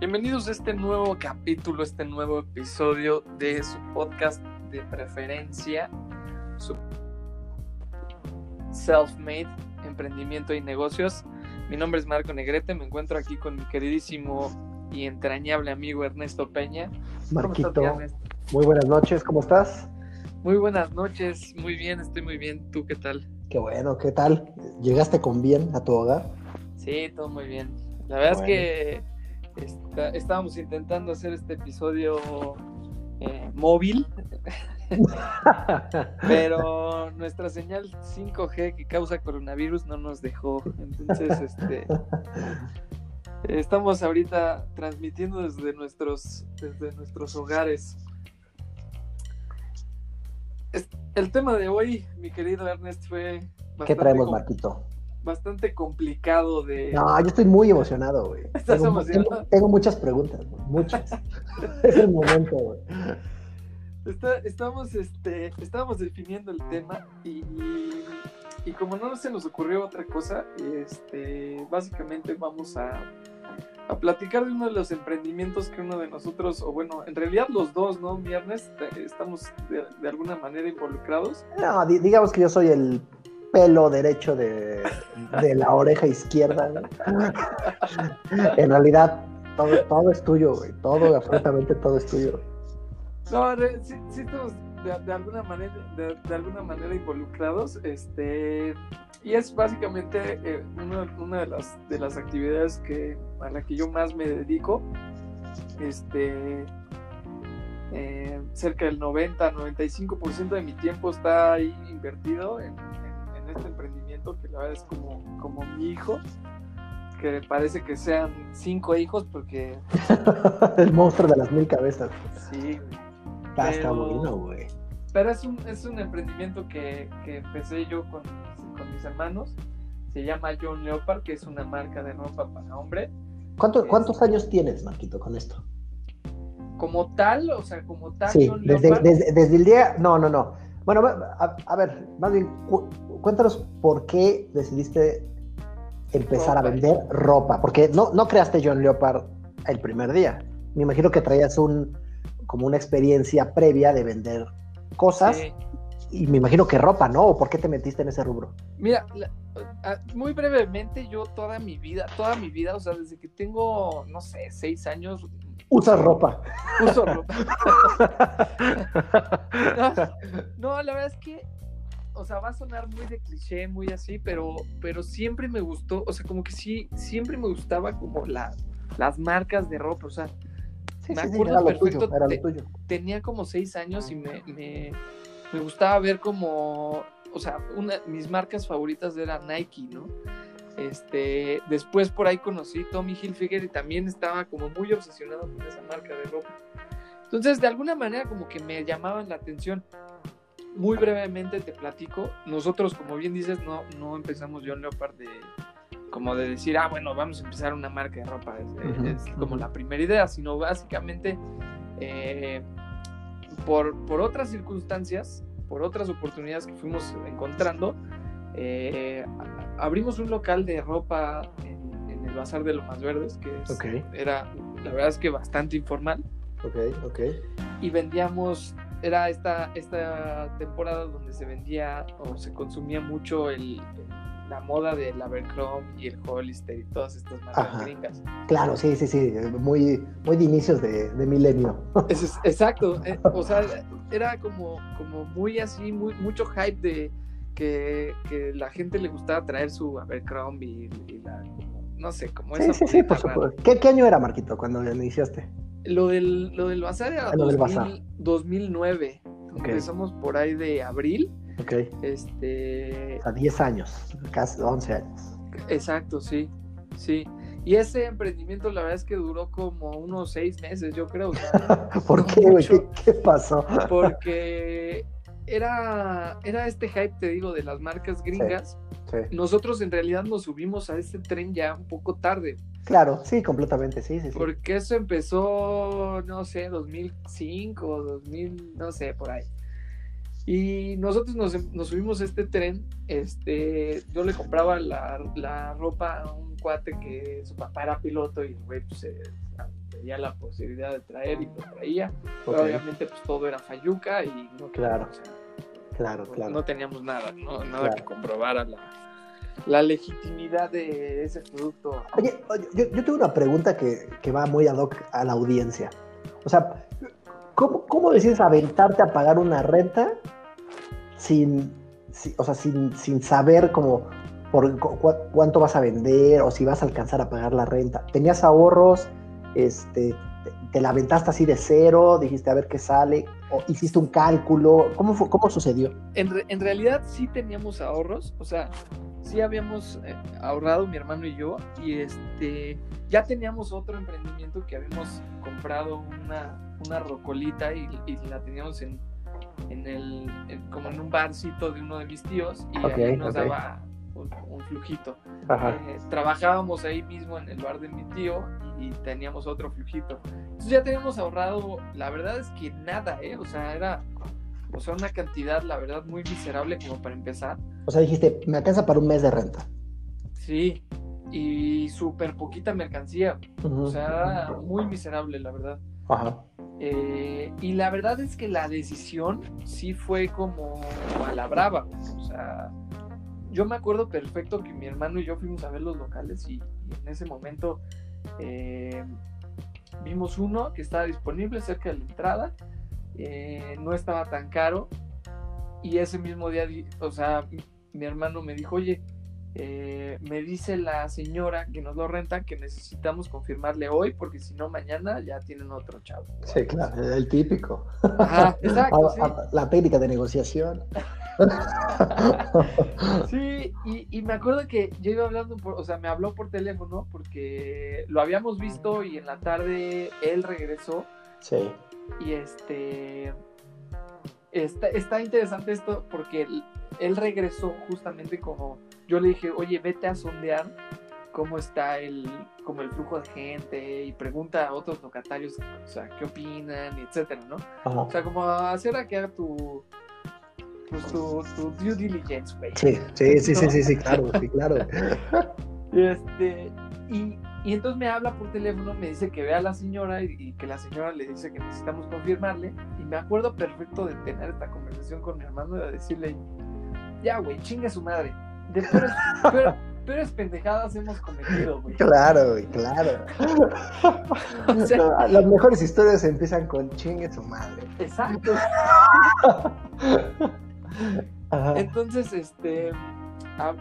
Bienvenidos a este nuevo capítulo, este nuevo episodio de su podcast de preferencia, su Self-Made, Emprendimiento y Negocios. Mi nombre es Marco Negrete, me encuentro aquí con mi queridísimo y entrañable amigo Ernesto Peña. Marquito, muy buenas noches, ¿cómo estás? Muy buenas noches, muy bien, estoy muy bien. ¿Tú qué tal? Qué bueno, ¿qué tal? ¿Llegaste con bien a tu hogar? Sí, todo muy bien. La verdad es que estábamos intentando hacer este episodio eh, móvil, pero nuestra señal 5G que causa coronavirus no nos dejó. Entonces, este, estamos ahorita transmitiendo desde nuestros, desde nuestros hogares. El tema de hoy, mi querido Ernest, fue... ¿Qué traemos, Marquito? Bastante complicado de. No, yo estoy muy emocionado, güey. ¿Estás tengo, emocionado? Tengo, muchas preguntas, muchas. es el momento, güey. estamos, este, estábamos definiendo el tema y, y, como no se nos ocurrió otra cosa, este, básicamente vamos a, a platicar de uno de los emprendimientos que uno de nosotros, o bueno, en realidad los dos, ¿no? Viernes, estamos de, de alguna manera involucrados. No, digamos que yo soy el pelo derecho de, la oreja izquierda. en realidad, todo, es tuyo. Todo, absolutamente todo es tuyo. No, sí, sí estamos de, alguna manera, de, alguna manera involucrados. Este, y es básicamente eh, una, de, las, de las actividades que, a la que yo más me dedico. Este, eh, cerca del 90-95% de mi tiempo está ahí invertido en, este emprendimiento que la verdad es como, como mi hijo, que parece que sean cinco hijos porque... El monstruo de las mil cabezas. Sí, Está, está bueno, güey. Pero es un, es un emprendimiento que, que empecé yo con, con, mis hermanos. Se llama John Leopard, que es una marca de ropa para hombre. ¿Cuántos años tienes, Marquito, con esto? Como tal, o sea, como tal. Sí, desde, desde, desde, el día. No, no, no. Bueno, a, a ver, más bien, cuéntanos por qué decidiste empezar a vender ropa, porque no, no creaste John Leopard el primer día. Me imagino que traías un como una experiencia previa de vender cosas y me imagino que ropa, ¿no? ¿O por qué te metiste en ese rubro? Mira, muy brevemente, yo toda mi vida, toda mi vida, o sea, desde que tengo, no sé, seis años. Usas ropa. Uso ropa. no, la verdad es que o sea, va a sonar muy de cliché, muy así, pero, pero siempre me gustó, o sea, como que sí, siempre me gustaba como la, las marcas de ropa, o sea, me acuerdo perfecto, tenía como seis años y me, me, me, gustaba ver como, o sea, una, mis marcas favoritas eran Nike, ¿no? Este, después por ahí conocí Tommy Hilfiger y también estaba como muy obsesionado con esa marca de ropa. Entonces, de alguna manera como que me llamaban la atención muy brevemente te platico. Nosotros, como bien dices, no, no empezamos John Leopard de como de decir, ah, bueno, vamos a empezar una marca de ropa. Es, como la primera idea, sino básicamente eh, por, por otras circunstancias, por otras oportunidades que fuimos encontrando, eh, abrimos un local de ropa en, el Bazar de Lomas Verdes, que era, la verdad es que bastante informal. Ok, ok. Y vendíamos era esta, esta temporada donde se vendía o se consumía mucho el, la moda del Abercrombie y el Hollister y todas estas marcas gringas. Claro, sí, sí, sí, muy, muy de inicios de, de milenio. exacto, eh, o sea, era como, como muy así, muy, mucho hype de que, que la gente le gustaba traer su Abercrombie y, la, no sé, como esa. Sí, sí, por supuesto. ¿Qué, ¿Qué, año era, Marquito, cuando le iniciaste? Lo del, lo del bazar era 2009. Empezamos por ahí de abril. Ok. Este... A 10 años, casi 11 años. Exacto, sí. Sí. Y ese emprendimiento la verdad es que duró como unos seis meses, yo creo. ¿Por qué, güey? ¿Qué, pasó? Porque era, era este hype, te digo, de las marcas gringas. Nosotros en realidad nos subimos a este tren ya un poco tarde. Claro, sí, completamente, sí, sí, Porque eso empezó, no sé, 2005, 2000, no sé, por ahí. Y nosotros nos, subimos a este tren, este, yo le compraba la, ropa a un cuate que su papá era piloto y güey, pues, veía la posibilidad de traer y lo traía. Pero obviamente pues todo era Fayuca y no claro. Claro, claro. no teníamos nada, ¿no? nada que comprobara la, la legitimidad de ese producto. Oye, oye yo, yo, tengo una pregunta que, que, va muy ad hoc a la audiencia. O sea, ¿cómo, cómo decides aventarte a pagar una renta sin, sin o sea, sin, sin saber como por cu cuánto vas a vender o si vas a alcanzar a pagar la renta? ¿Tenías ahorros? Este, ¿Te la aventaste así de cero? ¿Dijiste a ver qué sale? ¿O hiciste un cálculo? ¿Cómo, fue, cómo sucedió? En, re, en realidad sí teníamos ahorros, o sea, sí habíamos eh, ahorrado mi hermano y yo y este ya teníamos otro emprendimiento que habíamos comprado una, una rocolita y, y la teníamos en, en el en, como en un barcito de uno de mis tíos y okay, ahí nos okay. daba un, un flujito. Eh, trabajábamos ahí mismo en el bar de mi tío y teníamos otro flujito. Entonces ya teníamos ahorrado, la verdad es que nada, ¿eh? O sea, era o sea, una cantidad, la verdad, muy miserable como para empezar. O sea, dijiste, me alcanza para un mes de renta. Sí, y súper poquita mercancía. Uh -huh. O sea, muy miserable, la verdad. Ajá. Eh, y la verdad es que la decisión sí fue como a la brava. O sea, yo me acuerdo perfecto que mi hermano y yo fuimos a ver los locales y, en ese momento eh, vimos uno que estaba disponible cerca de la entrada eh, no estaba tan caro y ese mismo día, o sea, mi hermano me dijo, oye, eh, me dice la señora que nos lo renta que necesitamos confirmarle hoy porque si no mañana ya tienen otro chavo. Sí, claro, el típico. Ajá, exacto. sí. La técnica de negociación. sí, y, y, me acuerdo que yo iba hablando, por, o sea, me habló por teléfono porque lo habíamos visto y en la tarde él regresó. Sí. Y este. Está, está interesante esto porque él, él, regresó justamente como. Yo le dije, oye, vete a sondear cómo está el, como el flujo de gente y pregunta a otros locatarios, o sea, qué opinan, etcétera, ¿no? Ajá. O sea, como hacer a que haga tu. Pues tu, tu due diligence, güey. Sí, sí, sí, ¿no? sí, sí, sí, claro, sí, claro. este, y, y entonces me habla por teléfono, me dice que vea a la señora y, y, que la señora le dice que necesitamos confirmarle. Y me acuerdo perfecto de tener esta conversación con mi hermano y de decirle, ya, güey, chingue su madre. De peores, peores, peores pendejadas hemos cometido, güey. Claro, güey, claro. o sea, Las mejores historias empiezan con chingue su madre. Exacto. Entonces, este, a, a,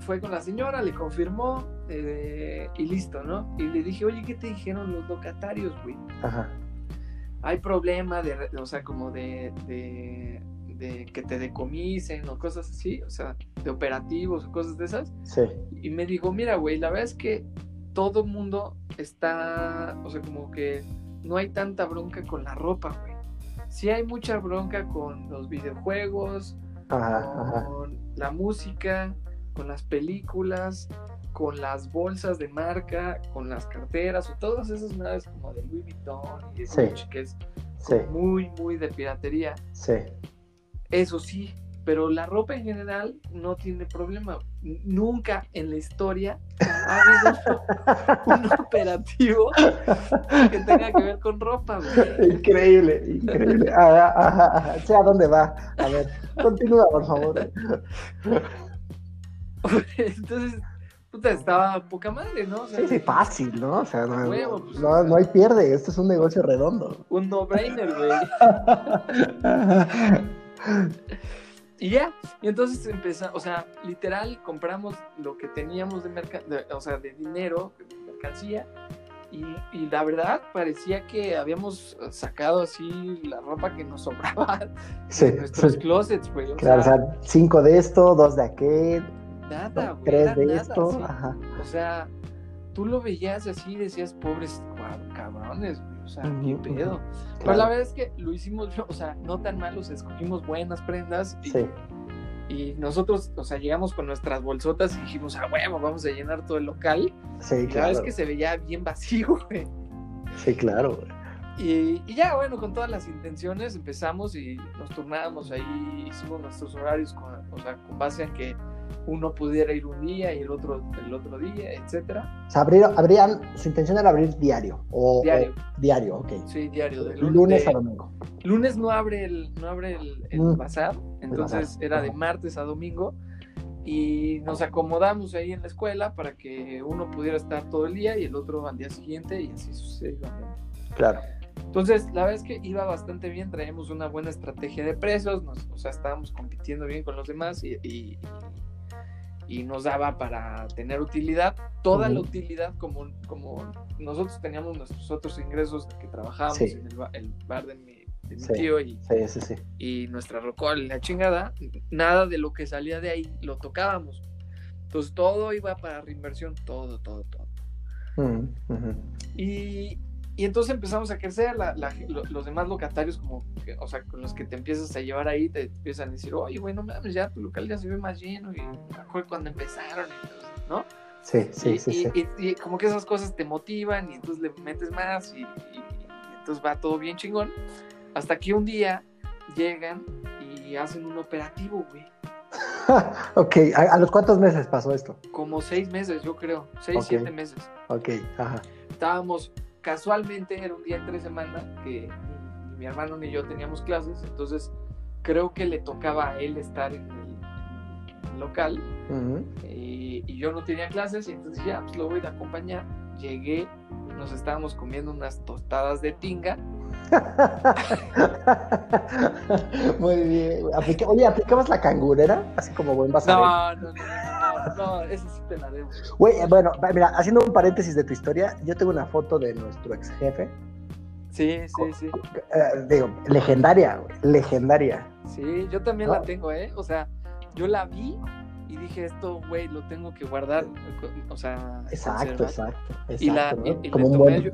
fue con la señora, le confirmó eh, y listo, ¿no? Y le dije, oye, ¿qué te dijeron los locatarios, güey? Ajá. Hay problema de, o sea, como de, de, de, que te decomisen o cosas así, o sea, de operativos o cosas de esas. Sí. Y me dijo, mira, güey, la verdad es que todo mundo está, o sea, como que no hay tanta bronca con la ropa, güey. Sí hay mucha bronca con los videojuegos, ajá, con ajá. la música, con las películas, con las bolsas de marca, con las carteras o todas esas madres como de Louis Vuitton y de sí. Que es sí. muy, muy de piratería. Sí. Eso sí, pero la ropa en general no tiene problema. Nunca en la historia ha habido un operativo que tenga que ver con ropa. Güey. Increíble, increíble. Ajá, ajá, a dónde va. A ver, continúa, por favor. Entonces, puta, estaba poca madre, ¿no? O sea, sí, sí, fácil, ¿no? O sea, no, huevo, pues, no, no, hay pierde, esto es un negocio redondo. Un no-brainer, güey. y ya, y entonces empezamos, o sea, literal, compramos lo que teníamos de, merca de o sea, de dinero, de mercancía, y, y, la verdad parecía que habíamos sacado así la ropa que nos sobraba sí, de nuestros sí. closets, güey. O, claro, sea, o sea, cinco de esto, dos de aquel, nada, güey, tres de nada, esto, sí. ajá. O sea, tú lo veías así y decías, pobres cabrones, güey, sea, uh -huh, qué pedo. Pero la verdad es que lo hicimos, o sea, no tan malos, escogimos buenas prendas y, sí. y nosotros, o sea, llegamos con nuestras bolsotas y dijimos, a huevo, vamos a llenar todo el local. Sí, y claro. La verdad es que se veía bien vacío, güey. Sí, claro, güey. Y, y, ya, bueno, con todas las intenciones empezamos y nos turnábamos ahí, hicimos nuestros horarios con, o sea, con base en que uno pudiera ir un día y el otro el otro día, etcétera. O sea, abrir- abrían, su intención era abrir diario. O, Diario. o- diario, ok. Sí, diario. De Lunes de- a domingo. lunes no abre el, no abre el, el Mm. bazar, entonces bazar, era de martes a domingo y nos acomodamos ahí en la escuela para que uno pudiera estar todo el día y el otro al día siguiente y así sucesivamente. Claro. Entonces, la verdad es que iba bastante bien, traíamos una buena estrategia de precios, nos- o sea, estábamos compitiendo bien con los demás y, y- y nos daba para tener utilidad, toda la utilidad como, como nosotros teníamos nuestros otros ingresos que trabajábamos Sí. en el, el bar de mi, de mi Sí. tío y, Sí, y nuestra rocola y la chingada, nada de lo que salía de ahí lo tocábamos. Entonces todo iba para reinversión, todo, todo, todo. Mm. Y, y entonces empezamos a crecer, la- la- lo- los demás locatarios, como, que, o sea, con los que te empiezas a llevar ahí, te empiezan a decir, oye, güey, no mames, ya tu local ya se ve más lleno, y me acuerdo cuando empezaron, entonces, ¿no? Sí, sí, y, sí, y- sí. y- y como que esas cosas te motivan, y entonces le metes más, y, entonces va todo bien chingón, hasta que un día llegan y hacen un operativo, güey. ok, ¿A, a los cuántos meses pasó esto? Como seis meses, yo creo, seis, siete meses. Ok, ajá. estábamos casualmente, era un día entre semana que ni mi hermano ni yo teníamos clases, entonces creo que le tocaba a él estar en el local Ujú. y, y yo no tenía clases y entonces ya pues lo voy a acompañar. Llegué, nos estábamos comiendo unas tostadas de tinga. Muy bien. Aplica- Oye, ¿aplicabas la cangurera? Así como buen basadero. No, no, no, no, no, eso sí te la debo. Güey, bueno, mira, haciendo un paréntesis de tu historia, yo tengo una foto de nuestro ex jefe. Sí, sí, sí. eh, digo, legendaria, güey, legendaria. Sí, yo también la tengo, ¿eh? O sea, yo la vi y dije, esto, güey, lo tengo que guardar. O sea, Exacto, exacto. Y la- y- ¿no? le Como un buen. yo-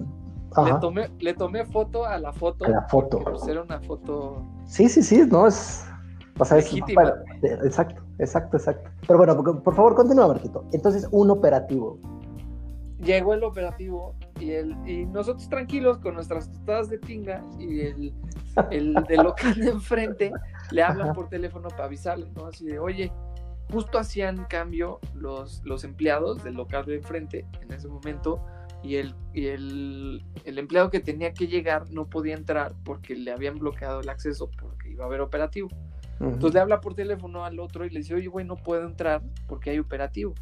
Ajá, Le tomé, le tomé foto a la foto. a la foto. pues, era una foto. Sí, sí, sí, no es. O sea, es. Bueno, exacto, exacto, exacto. Pero bueno, por, por favor, continúa, Marquito. Entonces, un operativo. Llegó el operativo y, el, y nosotros tranquilos con nuestras tostadas de tinga y el, el del local de enfrente le hablan por teléfono para avisarle, ¿no? Así de, oye, justo hacían cambio los, los empleados del local de enfrente en ese momento y, el, y el, el empleado que tenía que llegar no podía entrar porque le habían bloqueado el acceso porque iba a haber operativo. Ujú. Entonces le habla por teléfono al otro y le dice, oye, güey, no puedo entrar porque hay operativo.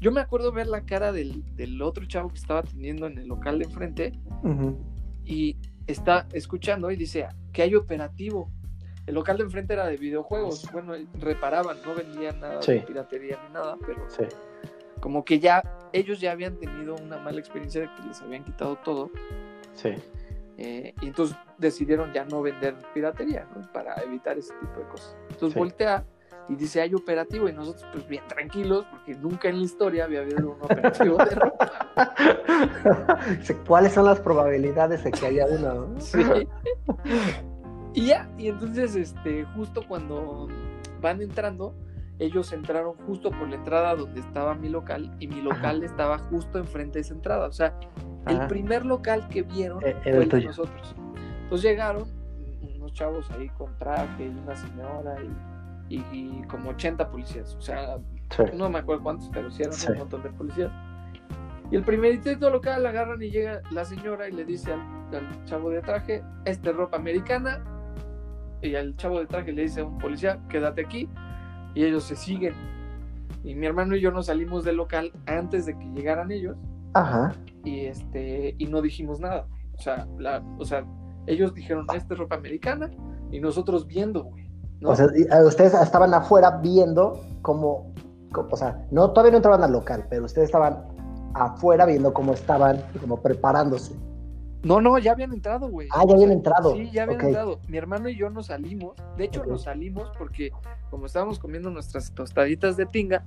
Yo me acuerdo ver la cara del, del otro chavo que estaba atendiendo en el local de enfrente Ujú. y está escuchando y dice que hay operativo. El local de enfrente era de videojuegos. Bueno, reparaban, no vendían nada Sí. de piratería ni nada, pero Sí. Como que ya ellos ya habían tenido una mala experiencia de que les habían quitado todo. Sí. eh, y entonces decidieron ya no vender piratería, ¿no? Para evitar ese tipo de cosas. Entonces Sí. voltea y dice, hay operativo, y nosotros pues bien tranquilos, porque nunca en la historia había habido un operativo de ropa. ¿Cuáles son las probabilidades de que haya uno? no? Sí. Y ya, y entonces, este, justo cuando van entrando, ellos entraron justo por la entrada donde estaba mi local, y mi local estaba justo enfrente de esa entrada. O sea, el Ajá. primer local que vieron Eh, fue el el de nosotros. Entonces llegaron unos chavos ahí con traje y una señora y, y- y como 80 policías. O sea, Sí. no me acuerdo cuántos, pero sí eran Sí. un montón de policías. Y el primerito local agarran y llega la señora y le dice al, al chavo de traje, esta es ropa americana. Y al chavo de traje le dice a un policía, quédate aquí. Y ellos se siguen. Y mi hermano y yo nos salimos del local antes de que llegaran ellos Ajá. y este y no dijimos nada. O sea, la, o sea, ellos dijeron, esta es ropa americana y nosotros viendo, güey. ¿no? O sea, eh, ustedes estaban afuera viendo cómo, cómo- o sea, no, todavía no entraban al local, pero ustedes estaban afuera viendo cómo estaban, como preparándose. No, no, ya habían entrado, güey. Ah, ya habían entrado. Sí, ya habían entrado. Mi hermano y yo nos salimos. De hecho, nos salimos porque como estábamos comiendo nuestras tostaditas de tinga,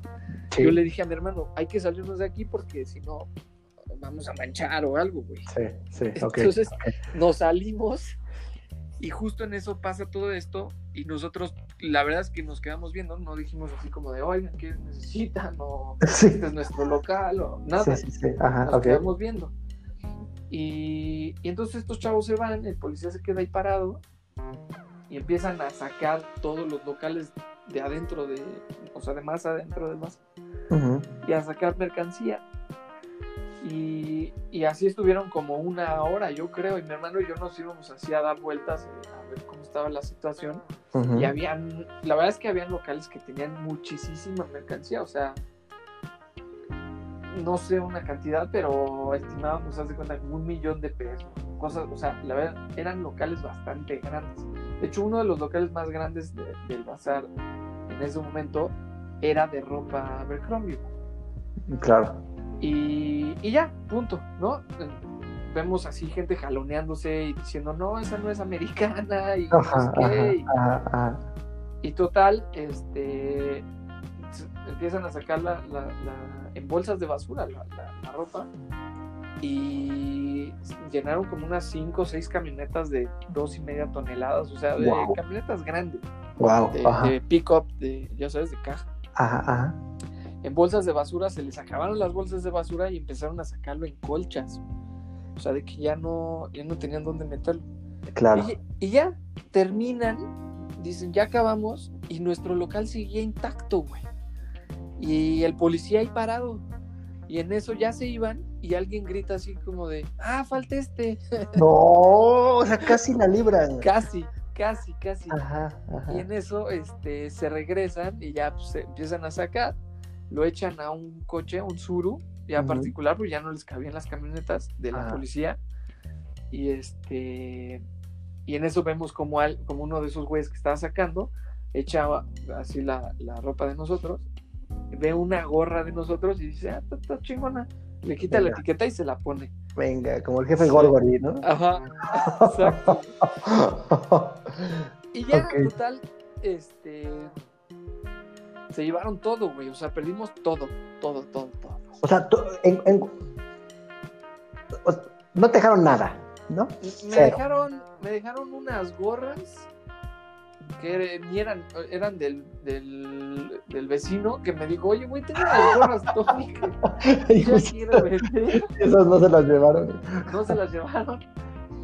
Sí, yo le dije a mi hermano, hay que salirnos de aquí porque si no vamos a manchar o algo, güey. sí, sí, ok. Entonces nos salimos y justo en eso pasa todo esto y nosotros la verdad es que nos quedamos viendo, no dijimos así como de, oigan, ¿qué necesitan? O Sí, este es nuestro local o nada. sí, sí, sí, ajá, nos quedamos viendo. Y, y entonces estos chavos se van, el policía se queda ahí parado y empiezan a sacar todos los locales de adentro de, o sea, de más adentro bazar Ujú. y a sacar mercancía. Y, y así estuvieron como una hora, yo creo, y mi hermano y yo nos íbamos así a dar vueltas eh, a ver cómo estaba la situación. Y habían, la verdad es que habían locales que tenían muchísima mercancía, o sea, no sé una cantidad, pero estimábamos, haz de cuenta, como un millón de pesos. Cosas, o sea, la verdad, eran locales bastante grandes. De hecho, uno de los locales más grandes de- del bazar en ese momento era de ropa Abercrombie. Claro. Y, y ya, punto, ¿no? Vemos así gente jaloneándose y diciendo, no, esa no es americana y no sé qué, y- ajá, ajá, ajá. y total, este empiezan a sacar la, la- la- en bolsas de basura la, ropa y llenaron como unas 5 o 6 camionetas de dos y media toneladas, o sea, de Wow. camionetas grandes, Wow. de, de pick-up, de, ya sabes, de caja. ajá, ajá. En bolsas de basura se les acabaron las bolsas de basura y empezaron a sacarlo en colchas. O sea, de que ya no, ya no tenían dónde meterlo. Claro. Y, y ya terminan, dicen, ya acabamos, y nuestro local seguía intacto, güey. Y el policía ahí parado. Y en eso ya se iban y alguien grita así como de, ah, falta este. No, o sea, casi la libran. casi, casi, casi. Ajá, ajá. Y en eso este, se regresan y ya pues, se empiezan a sacar, lo echan a un coche, un Suru, ya Ujú. particular, porque ya no les cabían las camionetas de la Ajá. policía. Y este y en eso vemos como, al, como uno de esos güeyes que estaba sacando echaba así la, la ropa de nosotros, ve una gorra de nosotros y dice, ah, está, está chingona. Le quita la etiqueta y se la pone. Venga, como el jefe Sí. ¿no? Ajá, exacto. Y ya, total, este. Se llevaron todo, güey. O sea, perdimos todo, todo, todo, todo. O sea, tú- en- en- o- no te dejaron nada, ¿no? Me Cero. dejaron, me dejaron unas gorras que eran, eran del, del, del vecino que me dijo, oye, güey, tengo unas gorras ya quiero vender. Esas no se las llevaron. No se las llevaron.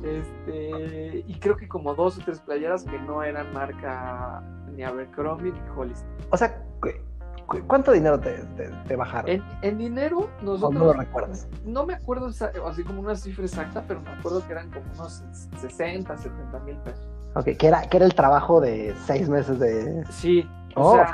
Este, y creo que como dos o tres playeras que no eran marca ni Abercrombie ni Hollister. O sea, cu- cu- ¿cuánto dinero te, te- te bajaron? En, en dinero, ¿O no lo nosotros recuerdas? no me acuerdo así como una cifra exacta, pero me acuerdo que eran como unos 60, 70 mil pesos. Ok, que era, que era el trabajo de seis meses de... Sí, Oh, o o sea,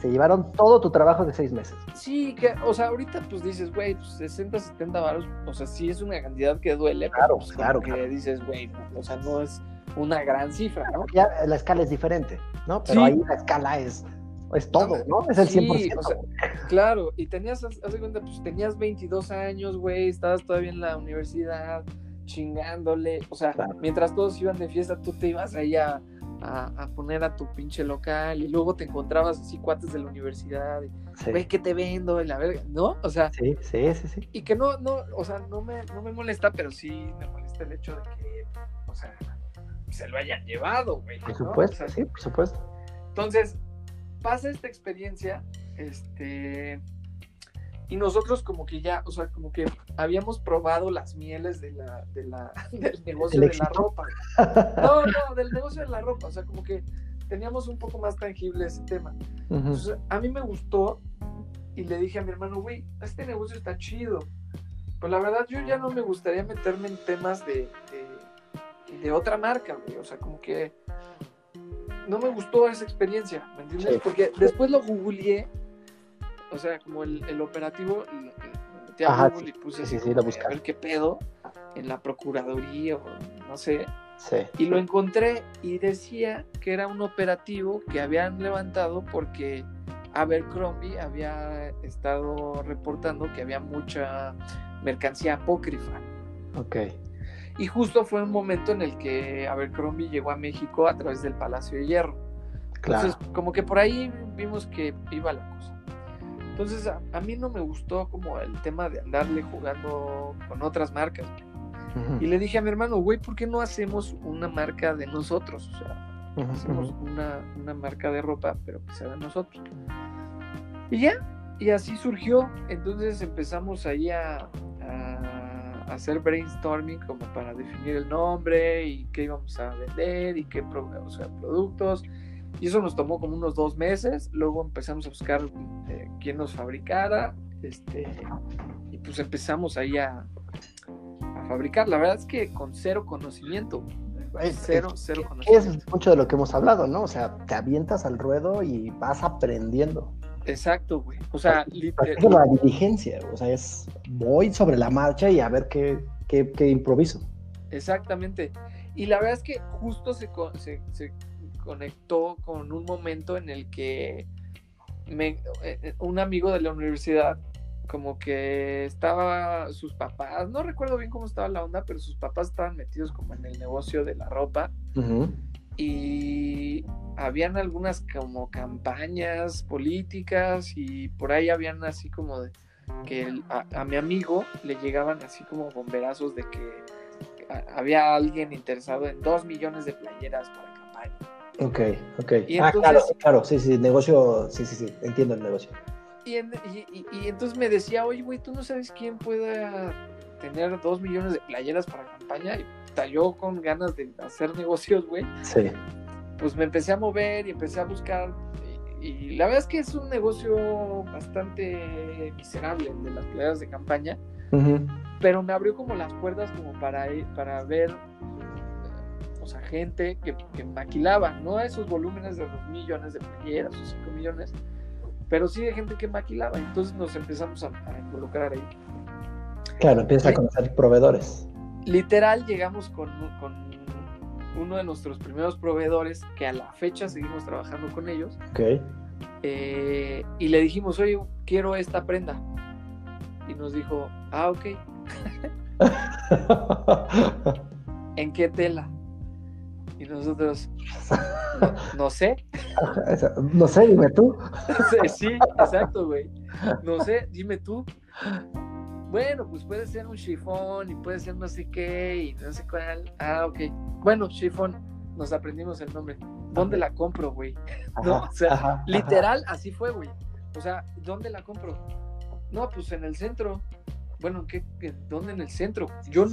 se llevaron todo tu trabajo de seis meses. sí, que, o sea, ahorita pues dices, güey, pues 60, 70 varos, o sea, sí es una cantidad que duele, Claro, pues, claro, que claro. dices, güey, o sea, no es una gran cifra, ¿no? Ya la escala es diferente, ¿no? Pero Sí. ahí la escala es, es todo, ¿no? Es el Sí, 100%. o sea, Claro, y tenías, de cuenta, pues tenías 22 años, güey, estabas todavía en la universidad, chingándole, o sea, Claro. mientras todos iban de fiesta, tú te ibas ahí a, a- a poner a tu pinche local y luego te encontrabas así cuates de la universidad, y, sí. güey, ¿qué te vendo? Y la verga, ¿no? O sea, sí, sí, sí, sí. y que no, no, o sea, no me, no me molesta, pero sí me molesta el hecho de que, o sea, se lo hayan llevado, güey. Por ¿no? supuesto, O sea, sí, por supuesto. entonces, pasa esta experiencia, este, y nosotros como que ya, o sea, como que habíamos probado las mieles de la, de la, del negocio ¿El de la ropa. No, no, del negocio de la ropa, o sea, como que teníamos un poco más tangible ese tema. Entonces, a mí me gustó y le dije a mi hermano, güey, este negocio está chido. Pues la verdad, yo ya no me gustaría meterme en temas de, de, de otra marca, güey. O sea, como que no me gustó esa experiencia, ¿me entiendes? Sí. Porque después lo googleé, o sea, como el, el operativo, lo- lo metí a Google y puse sí, así sí, lo a ver qué pedo en la procuraduría o no sé. Sí. Y lo encontré y decía que era un operativo que habían levantado porque Abercrombie había estado reportando que había mucha mercancía apócrifa. Ok. Y justo fue un momento en el que Abercrombie llegó a México a través del Palacio de Hierro. Claro. Entonces, como que por ahí vimos que iba la cosa. Entonces, a, a mí no me gustó como el tema de andarle jugando con otras marcas. Y le dije a mi hermano, güey, ¿por qué no hacemos una marca de nosotros? O sea, hacemos una, una marca de ropa, pero que sea de nosotros. Y ya, y así surgió. Entonces empezamos ahí a, a hacer brainstorming como para definir el nombre y qué íbamos a vender y qué o sea, productos. Y eso nos tomó como unos dos meses. Luego empezamos a buscar eh, quién nos fabricara. Este, y pues empezamos ahí a, a fabricar. La verdad es que con cero conocimiento. Es, Cero, es- cero es conocimiento. mucho de lo que hemos hablado, ¿no? O sea, te avientas al ruedo y vas aprendiendo. Exacto, güey. O sea, literal. Es la diligencia, o sea, es voy sobre la marcha y a ver qué, qué, qué improviso. Exactamente. Y la verdad es que justo se, co- se, se conectó con un momento en el que me- eh, un amigo de la universidad, como que estaba sus papás, no recuerdo bien cómo estaba la onda, pero sus papás estaban metidos como en el negocio de la ropa y habían algunas como campañas políticas y por ahí habían así como de que el- a, a mi amigo le llegaban así como bomberazos de que a- había alguien interesado en dos millones de playeras para campaña. Ok, ok. Y ah, entonces- claro, claro, sí, sí, negocio, sí, sí, sí, entiendo el negocio. Y, en- y- y- entonces me decía, oye, güey, tú no sabes quién pueda tener dos millones de playeras para campaña. Y yo con ganas de hacer negocios, güey, Sí, pues me empecé a mover y empecé a buscar. Y, y la verdad es que es un negocio bastante miserable el de las playeras de campaña, Ujú. pero me abrió como las puertas como para, ir- para ver, o sea, gente que, que maquilaba, no a esos volúmenes de dos millones de playeras o cinco millones, pero sí de gente que maquilaba. Entonces nos empezamos a, a involucrar ahí. claro, empieza a conocer proveedores. Literal llegamos con, con uno de nuestros primeros proveedores, que a la fecha seguimos trabajando con ellos, Ok. eh, y le dijimos, oye, quiero esta prenda. Y nos dijo, ah, ok, ¿en qué tela? Y nosotros, no, sé, no sé, dime tú. sí, exacto, güey. No sé, dime tú. Bueno, pues puede ser un chifón y puede ser no sé qué y no sé cuál. Ah, ok. Bueno, chifón, nos aprendimos el nombre. ¿Dónde la compro, güey? No, o sea, ajá, ajá. Literal, así fue, güey. O sea, ¿dónde la compro? No, pues en el centro. Bueno, ¿en qué, en- ¿dónde en el centro? Yo,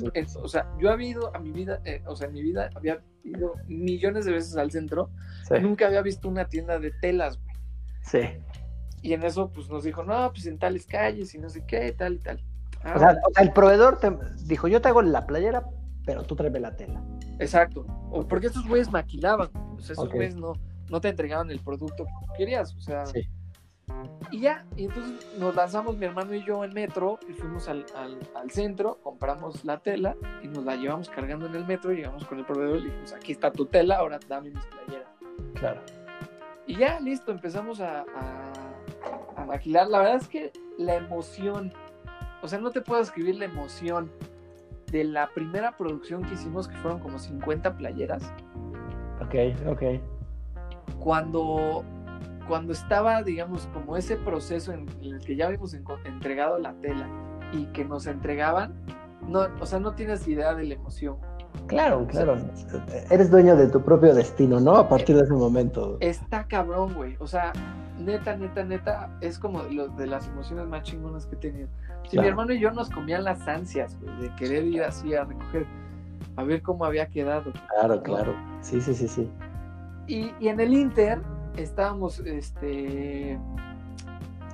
o sea, yo había ido a mi vida, eh, o sea, en mi vida había ido millones de veces al centro. Sí, Nunca había visto una tienda de telas, güey. sí. Y en eso, pues nos dijo, no, pues en tales calles y no sé qué, tal y tal. Ah, O sea, o sea, el proveedor te dijo, yo te hago la playera, pero tú tráeme la tela. exacto. O porque estos güeyes maquilaban. O sea, esos güeyes no, no te entregaban el producto que querías. O sea, Sí. Y ya. Y entonces nos lanzamos mi hermano y yo en metro y fuimos al, al, al centro, compramos la tela y nos la llevamos cargando en el metro. Llegamos con el proveedor y dijimos, aquí está tu tela, ahora dame mis playeras. Claro. Y ya, listo, empezamos a, a, a maquilar. La verdad es que la emoción, o sea, no te puedo escribir la emoción de la primera producción que hicimos, que fueron como 50 playeras, Ok, ok. cuando, cuando estaba, digamos, como ese proceso en el que ya habíamos enco- entregado la tela y que nos entregaban, no, o sea, no tienes idea de la emoción. Claro, claro. Eres dueño de tu propio destino, ¿no? A partir de ese momento. Está cabrón, güey. O sea, neta, neta, neta, es como de, los- de las emociones más chingonas que he tenido. Si Claro. mi hermano y yo nos comían las ansias, güey, de querer ir así a recoger, a ver cómo había quedado. Claro, claro. Sí, sí, sí, sí. Y, y en el Inter estábamos, este,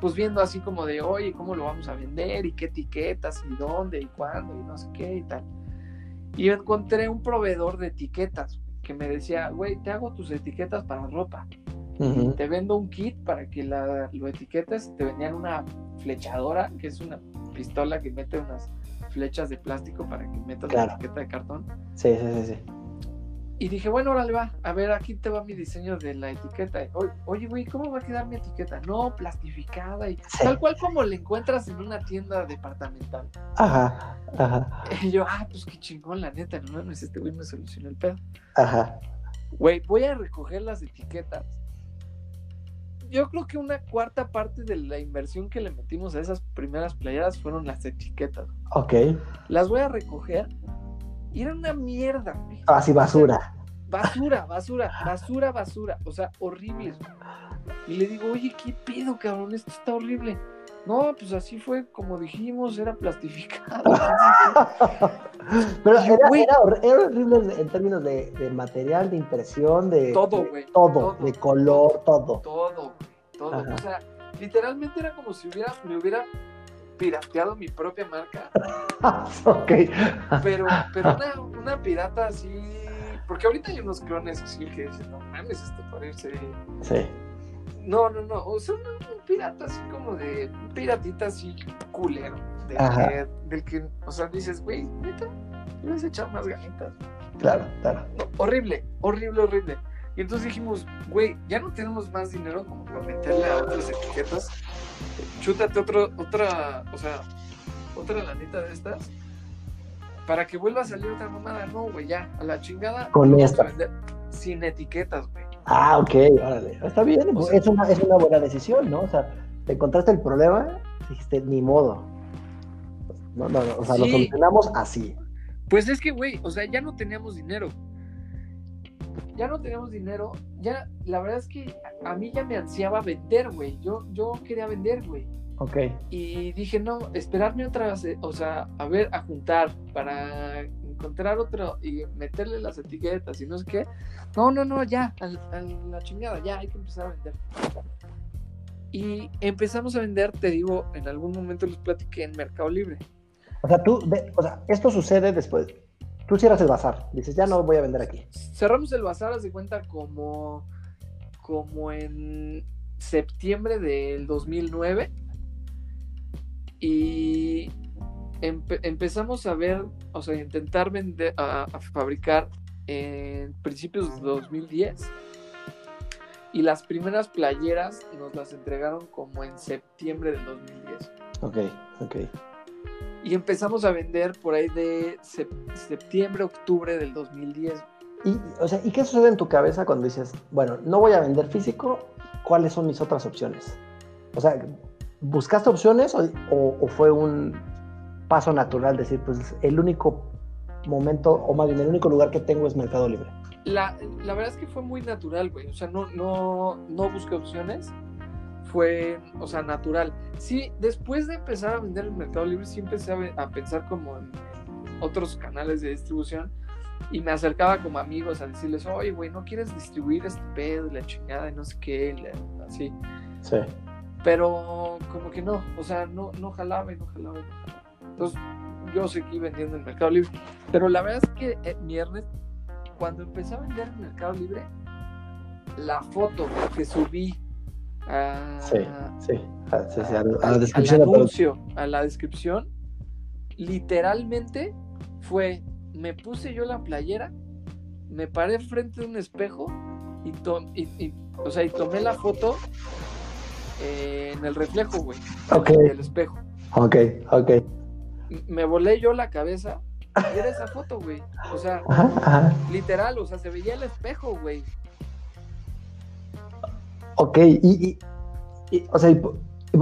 pues viendo así como de, oye, ¿cómo lo vamos a vender? ¿Y qué etiquetas? ¿Y dónde? ¿Y cuándo? Y no sé qué y tal. Y encontré un proveedor de etiquetas que me decía, güey, te hago tus etiquetas para ropa. Te vendo un kit para que la, lo etiquetes. Te venían una flechadora, que es una pistola que mete unas flechas de plástico para que metas Claro. la etiqueta de cartón. Sí, sí, sí, sí. Y dije, bueno, órale, va. A ver, aquí te va mi diseño de la etiqueta. Oye, güey, ¿cómo va a quedar mi etiqueta? No, plastificada y Sí. tal cual como la encuentras en una tienda departamental. Ajá, ajá, Y yo, ah, pues qué chingón, la neta, no mames, este güey me solucionó el pedo. ajá. Güey, voy a recoger las etiquetas. Yo creo que una cuarta parte de la inversión que le metimos a esas primeras playeras fueron las etiquetas. Ok. Las voy a recoger y era una mierda, güey. Así basura. Basura, basura, basura, basura. O sea, horribles. Y le digo, oye, ¿qué pido, cabrón? Esto está horrible. No, pues así fue como dijimos, era plastificado. Pero era, güey- era hor- era horrible en términos de, de material, de impresión, de Todo, de güey, todo, todo. de color, todo. todo, todo. Ajá. O sea, literalmente era como si hubiera, me hubiera pirateado mi propia marca, ok. pero, pero una, una pirata así. Porque ahorita hay unos clones así que dicen, no mames, esto parece. Sí. No, no, no. O sea, un, un pirata así como de. Un piratita así culero. Del Ajá. que, del que, o sea, dices, güey, neta, le hubieras echado más ganitas. Claro, claro. No, horrible, horrible, horrible. Y entonces dijimos, güey, ya no tenemos más dinero como para meterle a otras etiquetas. Chútate otro, otra, o sea, otra lanita de estas. Para que vuelva a salir otra mamada. No, güey, ya, a la chingada. Con esta. sin etiquetas, güey. Ah, ok, órale. Está bien, O sea- es, una, es una buena decisión, ¿no? O sea, te encontraste el problema, dijiste, ni modo. No, no, no, o sea, lo solucionamos así. Pues es que, güey, o sea, ya no teníamos dinero. Ya no teníamos dinero. Ya, la verdad es que a, mí ya me ansiaba vender, güey. Yo, yo quería vender, güey. Ok. Y dije, no, esperarme otra vez, eh, o sea, a ver, a juntar para encontrar otro y meterle las etiquetas y no sé qué. No, no, no, ya, a, a la chingada, ya, hay que empezar a vender. Y empezamos a vender, te digo, en algún momento les platiqué en Mercado Libre. O sea, tú, de- o sea, esto sucede después. Tú cierras el bazar, dices, ya no voy a vender aquí. Cerramos el bazar, haz de cuenta, como, como en septiembre del 2009. Y empe- empezamos a ver, o sea, intentar vender, a, a fabricar en principios de 2010. Y las primeras playeras nos las entregaron como en septiembre del 2010. Ok, ok. Y empezamos a vender por ahí de sep- septiembre, octubre del 2010. Y, o sea, ¿y qué sucede en tu cabeza cuando dices, bueno, no voy a vender físico, ¿cuáles son mis otras opciones? O sea, ¿buscaste opciones o, o- o fue un paso natural decir, pues el único momento, o más bien el único lugar que tengo es Mercado Libre? La, la verdad es que fue muy natural, güey. O sea, no, no, no busqué opciones. Fue, o sea, natural. Sí, después de empezar a vender en Mercado Libre, sí empecé a, a pensar como en, otros canales de distribución. Y me acercaba como amigos a decirles, oye, güey, ¿no quieres distribuir este pedo la chingada y no sé qué? la- así. Sí. Pero como que no, o sea, no, no jalaba y no jalaba y no jalaba. Entonces yo seguí vendiendo en Mercado Libre. Pero la verdad es que eh, mi Ernest, cuando empecé a vender en Mercado Libre, la foto que subí a, Sí, sí. Ah, sí, sí, a, al- a la al descripción de todo. anuncio, a la descripción, literalmente fue, me puse yo la playera, me paré frente de un espejo y, to- y, y- o sea, y tomé la foto eh, en el reflejo, güey, Ok. del espejo. Ok, ok. M- Me volé yo la cabeza y era esa foto, güey. O sea, Ajá, ajá. literal, o sea, se veía el espejo, güey. Ok, y, y- y, o sea, y,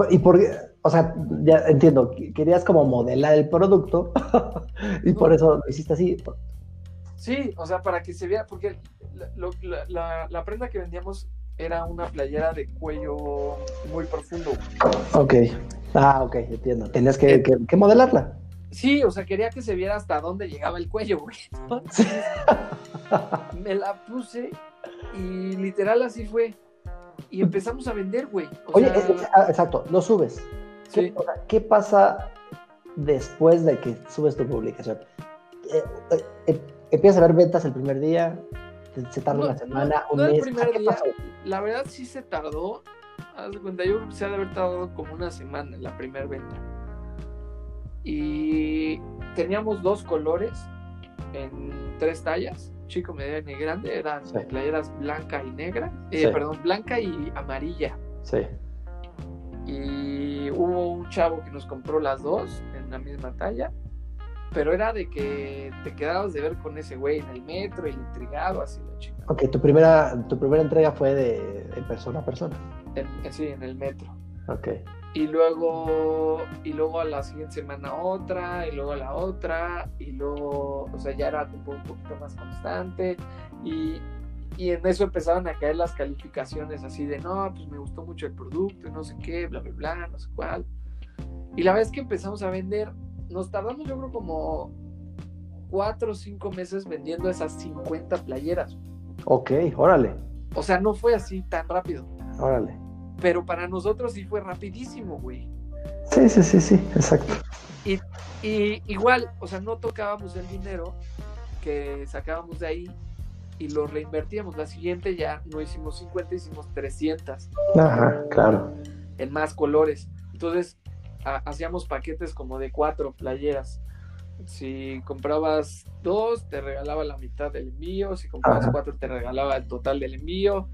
y por- o sea, ya entiendo, que- querías como modelar el producto y por eso lo hiciste así. Sí, o sea, para que se vea, porque la, lo- la- la- la prenda que vendíamos era una playera de cuello muy profundo. Ok. Ah, ok, entiendo. Tenías que, que- que modelarla. Sí, o sea, quería que se viera hasta dónde llegaba el cuello, güey. Entonces, me la puse y literal así fue. Y empezamos a vender, güey. Oye, sea, ah, exacto, lo subes. ¿Qué, sí. o sea, ¿qué pasa después de que subes tu publicación? Eh, eh, eh, empiezas a ver ventas el primer día, se tarda No, una semana, no, un no el mes. primer ¿Qué día. pasó? La verdad sí se tardó. Haz de cuenta, yo se ha de haber tardado como una semana en la primera venta. Y teníamos dos colores en tres tallas, chico, mediano y grande. Eran Sí. playeras blanca y negra. eh, Sí. Perdón, blanca y amarilla. Sí. Y hubo un chavo que nos compró las dos en la misma talla. Pero era de que te quedabas de ver con ese güey en el metro, el intrigado, así la chica. Ok, tu primera, tu primera entrega fue de, de persona a persona. En, sí, en el metro. Ok. Y luego y luego a la siguiente semana otra y luego a la otra y luego o sea ya era como un poquito más constante y, y en eso empezaban a caer las calificaciones así de no pues me gustó mucho el producto y no sé qué bla bla bla no sé cuál y la vez que empezamos a vender nos tardamos yo creo como cuatro o cinco meses vendiendo esas 50 playeras. Ok, órale, O sea, no fue así tan rápido. órale. Pero para nosotros sí fue rapidísimo, güey. Sí, sí, sí, sí, exacto. Y igual, o sea, no tocábamos el dinero que sacábamos de ahí y lo reinvertíamos. La siguiente ya no hicimos 50, hicimos 300 Ajá, claro. en más colores. Entonces, ha- hacíamos paquetes como de cuatro playeras. Si comprabas dos, te regalaba la mitad del envío. Si comprabas Ajá. cuatro, te regalaba el total del envío.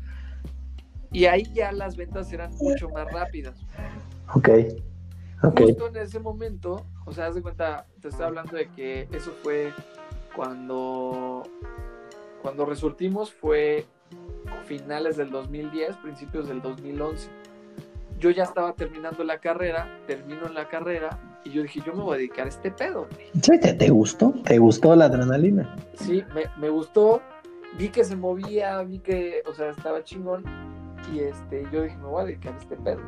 Y ahí ya las ventas eran mucho más rápidas. Ok, ok. Justo en ese momento, o sea, haz de cuenta, te estoy hablando de que eso fue cuando, cuando resurtimos, fue finales del 2010, principios del 2011. Yo ya estaba terminando la carrera, termino la carrera, y yo dije, yo me voy a dedicar a este pedo. güey. ¿te, te gustó? ¿Te gustó la adrenalina? Sí, me, me gustó, vi que se movía, vi que, o sea, estaba chingón, y este, yo dije, me voy a dedicar a este pedo.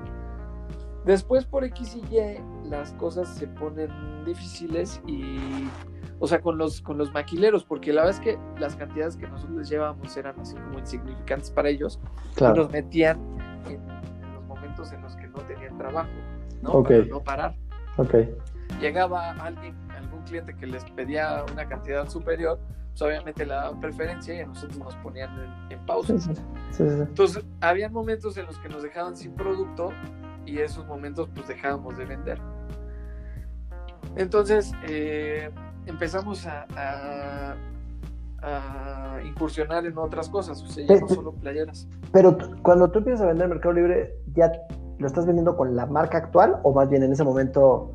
Después por X y Y las cosas se ponen difíciles y, o sea, con los, con los maquileros, porque la verdad es que las cantidades que nosotros les llevábamos eran así como insignificantes para ellos y Claro. nos metían en, en los momentos en los que no tenían trabajo, ¿no? Ok. Para no parar. Ok. Llegaba alguien, cliente que les pedía una cantidad superior, pues obviamente le daban preferencia y a nosotros nos ponían en, en pausa. Sí, sí. Entonces, había momentos en los que nos dejaban sin producto y esos momentos pues dejábamos de vender. Entonces, eh, empezamos a, a- a incursionar en otras cosas, o sea, ya no solo playeras. Pero cuando tú empiezas a vender en Mercado Libre, ¿ya lo estás vendiendo con la marca actual o más bien en ese momento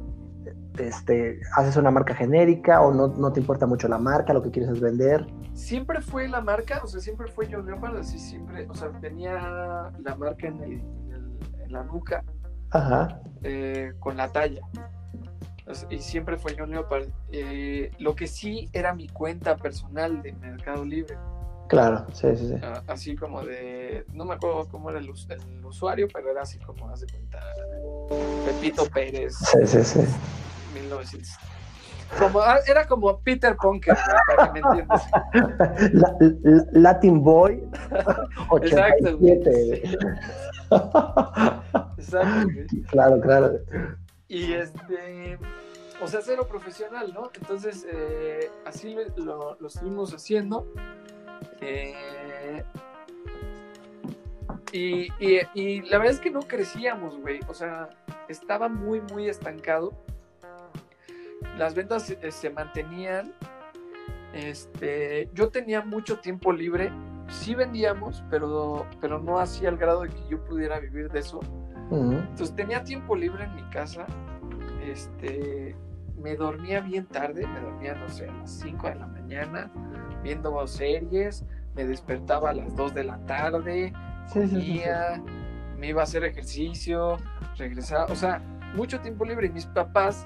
este, haces una marca genérica o no, no te importa mucho la marca, lo que quieres es vender? Siempre fue la marca, o sea, siempre fue John Leopard, así siempre, o sea, tenía la marca en, el- en el- en la nuca Ajá. eh, con la talla. Y siempre fue John Leopard. Eh, lo que sí era mi cuenta personal de Mercado Libre. Claro, sí, sí, sí. Ah, así como de, no me acuerdo cómo era el, us- el usuario, pero era así como, haz de cuenta, Pepito Pérez, Sí, sí, sí. 1900. Como, ah, era como Peter Punker, para que me entiendas. La- la- Latin Boy Exacto, güey. 87. Exacto, claro, claro. Y este, o sea, cero profesional, ¿no? Entonces, eh, así lo, lo- lo estuvimos haciendo. Eh, y, y- y la verdad es que no crecíamos, güey. O sea, estaba muy, muy estancado. Las ventas eh, se mantenían. Este, yo tenía mucho tiempo libre. Sí vendíamos, pero, pero no hacía el grado de que yo pudiera vivir de eso. Ujú. Entonces tenía tiempo libre en mi casa. Este, me dormía bien tarde, me dormía, no sé, a las 5 de la mañana, viendo series, me despertaba a las 2 de la tarde, Sí, sí, sí, sí. comía, me iba a hacer ejercicio, regresaba, o sea, mucho tiempo libre. Y mis papás,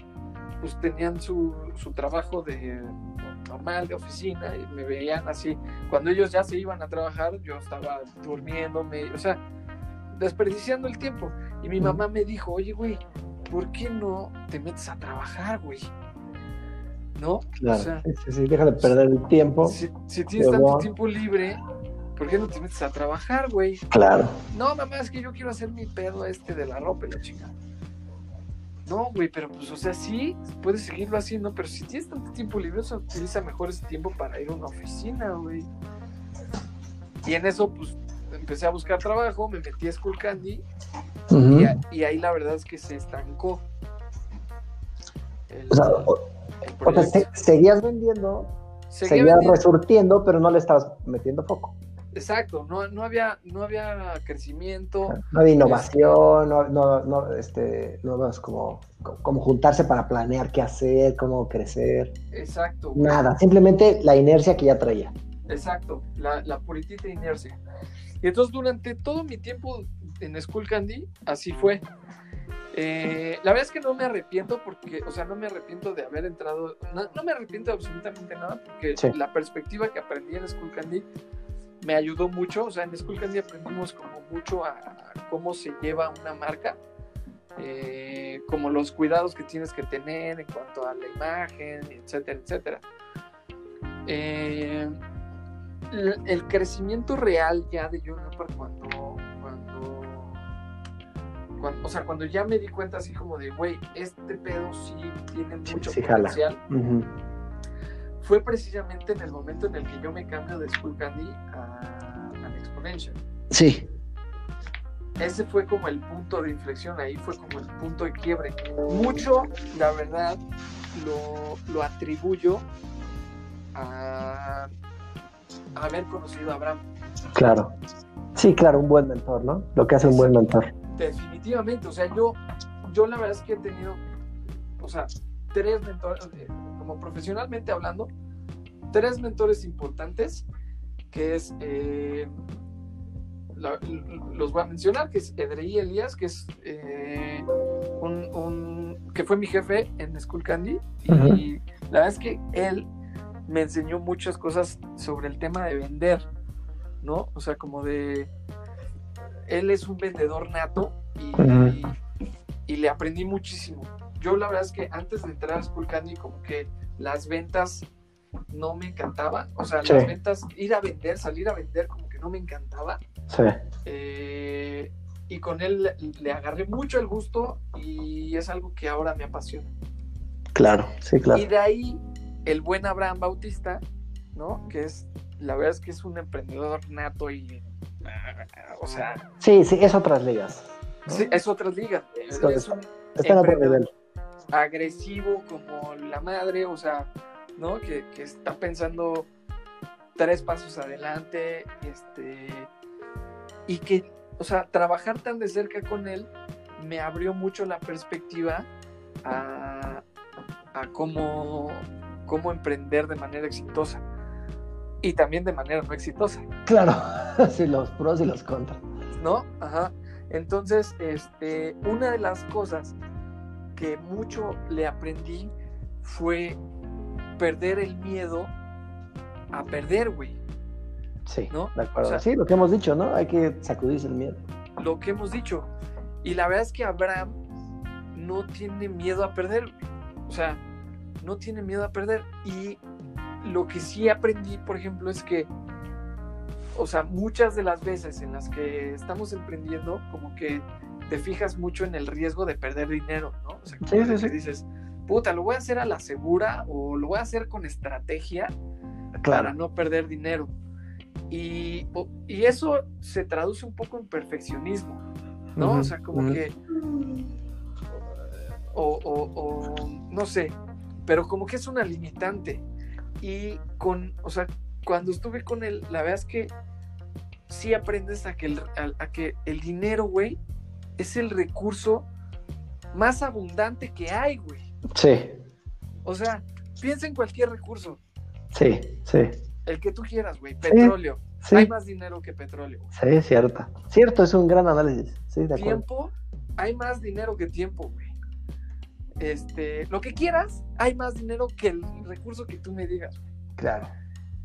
pues tenían su, su trabajo de normal, de oficina, y me veían así. Cuando ellos ya se iban a trabajar, yo estaba durmiéndome, o sea, desperdiciando el tiempo. Y mi mamá me dijo, oye, güey, ¿por qué no te metes a trabajar, güey? ¿No? Claro. O sea, Sí, sí, sí, deja de perder el tiempo. si, si tienes tanto tiempo libre, ¿por qué no te metes a trabajar, güey? Claro. No, mamá, es que yo quiero hacer mi pedo este de la ropa y la chica. No, güey, pero pues, o sea, sí, puedes seguirlo haciendo, pero si tienes tanto tiempo libre, o sea, utiliza mejor ese tiempo para ir a una oficina, güey. Y en eso, pues, empecé a buscar trabajo, me metí a School Candy y, ahí la verdad es que se estancó. El, O sea, el o seguías vendiendo, Seguía seguías vendiendo. resurtiendo, pero no le estabas metiendo foco. Exacto, no, no, había, no había crecimiento. No había innovación, no, no, no, este, no vas como, como juntarse para planear qué hacer, cómo crecer, Exacto. güey. nada, simplemente la inercia que ya traía. Exacto, la, la puritita inercia. Y entonces durante todo mi tiempo en School Candy, así fue. Eh, la verdad es que no me arrepiento porque, o sea, no me arrepiento de haber entrado, no, no me arrepiento de absolutamente nada porque Sí. la perspectiva que aprendí en School Candy me ayudó mucho, o sea, en School Candy aprendimos como mucho a, a cómo se lleva una marca, eh, como los cuidados que tienes que tener en cuanto a la imagen, etcétera, etcétera. eh, el, crecimiento real ya de Leopard cuando, cuando, cuando- o sea, cuando ya me di cuenta así como de, güey, este pedo sí tiene Sí, mucho sí jala. potencial, Ujú. Fue precisamente en el momento en el que yo me cambio de Skull Candy a, al Exponential. Sí, Ese fue como el punto de inflexión, ahí fue como el punto de quiebre. Mucho, la verdad, lo, lo atribuyo a, a haber conocido a Abraham. claro. Sí, claro, un buen mentor, ¿no? Lo que hace un buen mentor. Definitivamente, o sea, yo, yo la verdad es que he tenido, o sea, tres mentores, eh, como profesionalmente hablando, tres mentores importantes, que es, eh, la- los voy a mencionar, que es Edrei Elías, que es eh, un, un- que fue mi jefe en School Candy, y la verdad es que él me enseñó muchas cosas sobre el tema de vender, ¿no? O sea, como de, él es un vendedor nato y, Ujú. y le aprendí muchísimo. Yo la verdad es que antes de entrar a School Candy, como que las ventas no me encantaban. O sea, Sí. las ventas, ir a vender, salir a vender, como que no me encantaba. Sí, Eh, y con él le, agarré mucho el gusto y es algo que ahora me apasiona. claro, sí, claro. Y de ahí el buen Abraham Bautista, ¿no? Que es, la verdad es que es un emprendedor nato y, o sea, Sí, sí, es otras ligas. ¿no? sí, es otra liga. Es, Está- es un Está en otro nivel. agresivo como la madre, o sea, ¿no? Que, que está pensando tres pasos adelante, este, y que, o sea, trabajar tan de cerca con él me abrió mucho la perspectiva a, a cómo, cómo emprender de manera exitosa y también de manera no exitosa. Claro, sí, los pros y los contras. ¿no? Ajá. Entonces, este, una de las cosas que mucho le aprendí fue perder el miedo a perder, güey. Sí, ¿No? de acuerdo. O sea- sí, lo que hemos dicho, ¿no? Hay que sacudirse el miedo. Lo que hemos dicho. Y la verdad es que Abraham no tiene miedo a perder. güey. O sea, no tiene miedo a perder. Y lo que sí aprendí, por ejemplo, es que, o sea, muchas de las veces en las que estamos emprendiendo, como que te fijas mucho en el riesgo de perder dinero, ¿no? O sea, como Sí, sí, sí. dices, puta, lo voy a hacer a la segura o lo voy a hacer con estrategia para no perder dinero. Y, y eso se traduce un poco en perfeccionismo, ¿no? O sea, como que... O, o- o no sé, pero como que es una limitante. Y con, o sea, cuando estuve con él, la verdad es que sí aprendes a que el, a, a que el dinero, güey, es el recurso más abundante que hay, güey. Sí, O sea, piensa en cualquier recurso, sí, sí. el que tú quieras, güey, petróleo. Sí, Hay más dinero que petróleo. sí, cierto. Cierto, es un gran análisis. Sí, de acuerdo. Tiempo, hay más dinero que tiempo, güey. Este, lo que quieras, hay más dinero que el recurso que tú me digas. Claro.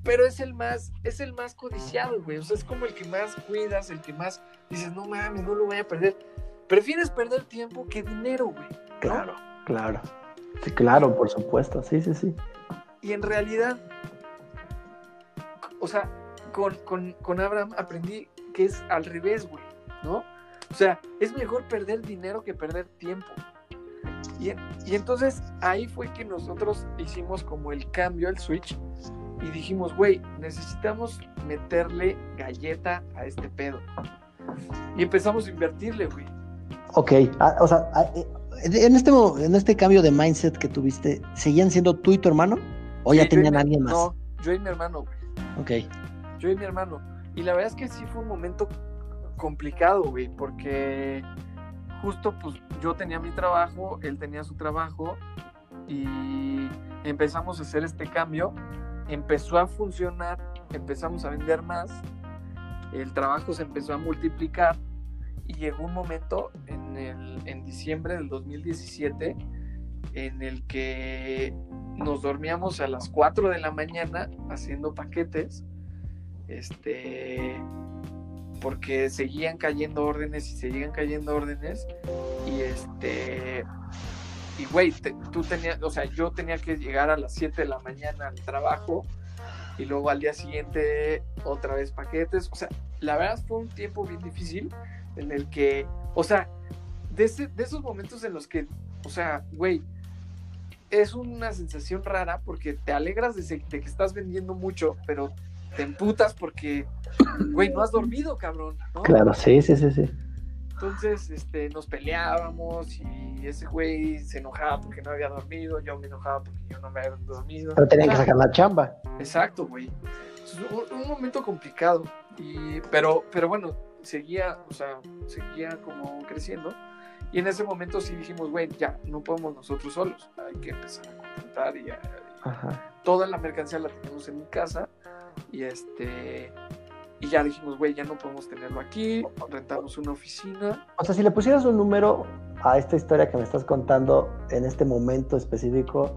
Pero es el más, es el más codiciado, güey. O sea, es como el que más cuidas, el que más dices, no mames, no lo voy a perder. Prefieres perder tiempo que dinero, güey. ¿no? Claro, claro. Sí, claro, por supuesto. Sí, sí, sí. Y en realidad, o sea, con, con, con Abraham aprendí que es al revés, güey, ¿no? O sea, es mejor perder dinero que perder tiempo. Y, y entonces ahí fue que nosotros hicimos como el cambio, el switch, y dijimos, güey, necesitamos meterle galleta a este pedo. Y empezamos a invertirle, güey. Ok, ah, o sea, ah, eh, en este, en este cambio de mindset que tuviste, ¿seguían siendo tú y tu hermano? ¿O Sí, ya tenían a alguien más? No, yo y mi hermano, güey. Ok, yo y mi hermano. Y la verdad es que sí fue un momento complicado, güey, porque justo pues yo tenía mi trabajo, él tenía su trabajo y empezamos a hacer este cambio. Empezó a funcionar, empezamos a vender más, el trabajo se empezó a multiplicar y llegó un momento en, el, en diciembre del 2017 en el que nos dormíamos a las 4 de la mañana haciendo paquetes este porque seguían cayendo órdenes y seguían cayendo órdenes y este y güey te- tú tenías o sea yo tenía que llegar a las 7 de la mañana al trabajo y luego al día siguiente otra vez paquetes. O sea, la verdad fue un tiempo bien difícil en el que, o sea, de, de esos momentos en los que, o sea, güey, es una sensación rara porque te alegras de, que estás vendiendo mucho, pero te emputas porque, güey, no has dormido, cabrón. Claro, sí, sí, sí, sí. Entonces, este, nos peleábamos y ese güey se enojaba porque no había dormido, yo me enojaba porque yo no me había dormido. Pero tenían que sacar la chamba. Exacto, güey. Un, un, momento complicado, y, pero, pero bueno, seguía, o sea, seguía como creciendo. Y en ese momento sí dijimos, güey, ya, no podemos nosotros solos, hay que empezar a contratar y, toda la mercancía la tenemos en mi casa y este y ya dijimos, güey, ya no podemos tenerlo aquí, rentamos una oficina. O sea, si le pusieras un número a esta historia que me estás contando en este momento específico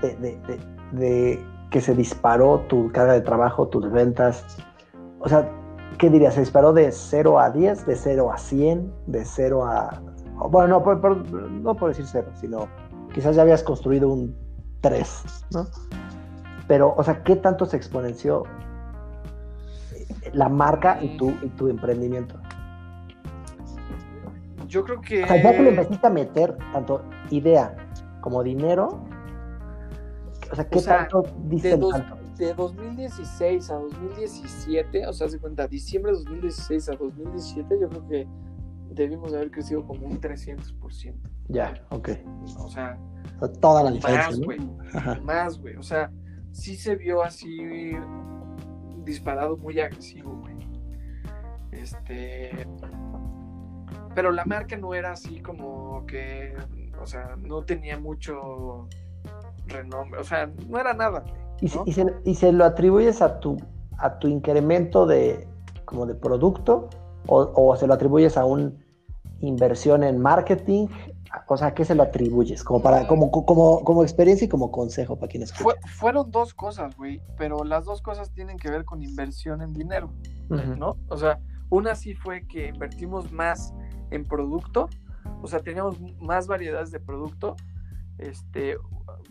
de, que se disparó tu carga de trabajo, tus ventas, o sea, ¿qué dirías? ¿Se disparó de 0 a 10, de 0 a 100, de 0 a... Bueno, no, no por decir 0, sino quizás ya habías construido un 3, ¿no? Pero, o sea, ¿qué tanto se exponenció la marca y tu, y tu emprendimiento? Yo creo que. O sea, ya que le empezaste a meter tanto idea como dinero, o sea, ¿qué tanto dice de, de 2016 a 2017, o sea, se cuenta, diciembre de 2016 a 2017, yo creo que debimos haber crecido como un 300%. Ya, ok. O sea, toda la diferencia. Más, güey. Más, güey. O sea, sí se vio así disparado muy agresivo, güey. Este. Pero la marca no era así como que. O sea, no tenía mucho renombre. O sea, no era nada, ¿Y, se, ¿Y, se, lo atribuyes a tu, a tu incremento de como de producto? O, o se lo atribuyes a una inversión en marketing o sea, ¿a qué se lo atribuyes? Como para, como, como, como experiencia y como consejo para quienes fueron dos cosas, güey, pero las dos cosas tienen que ver con inversión en dinero, ¿no? O sea, una sí fue que invertimos más en producto, o sea, teníamos más variedades de producto. Este,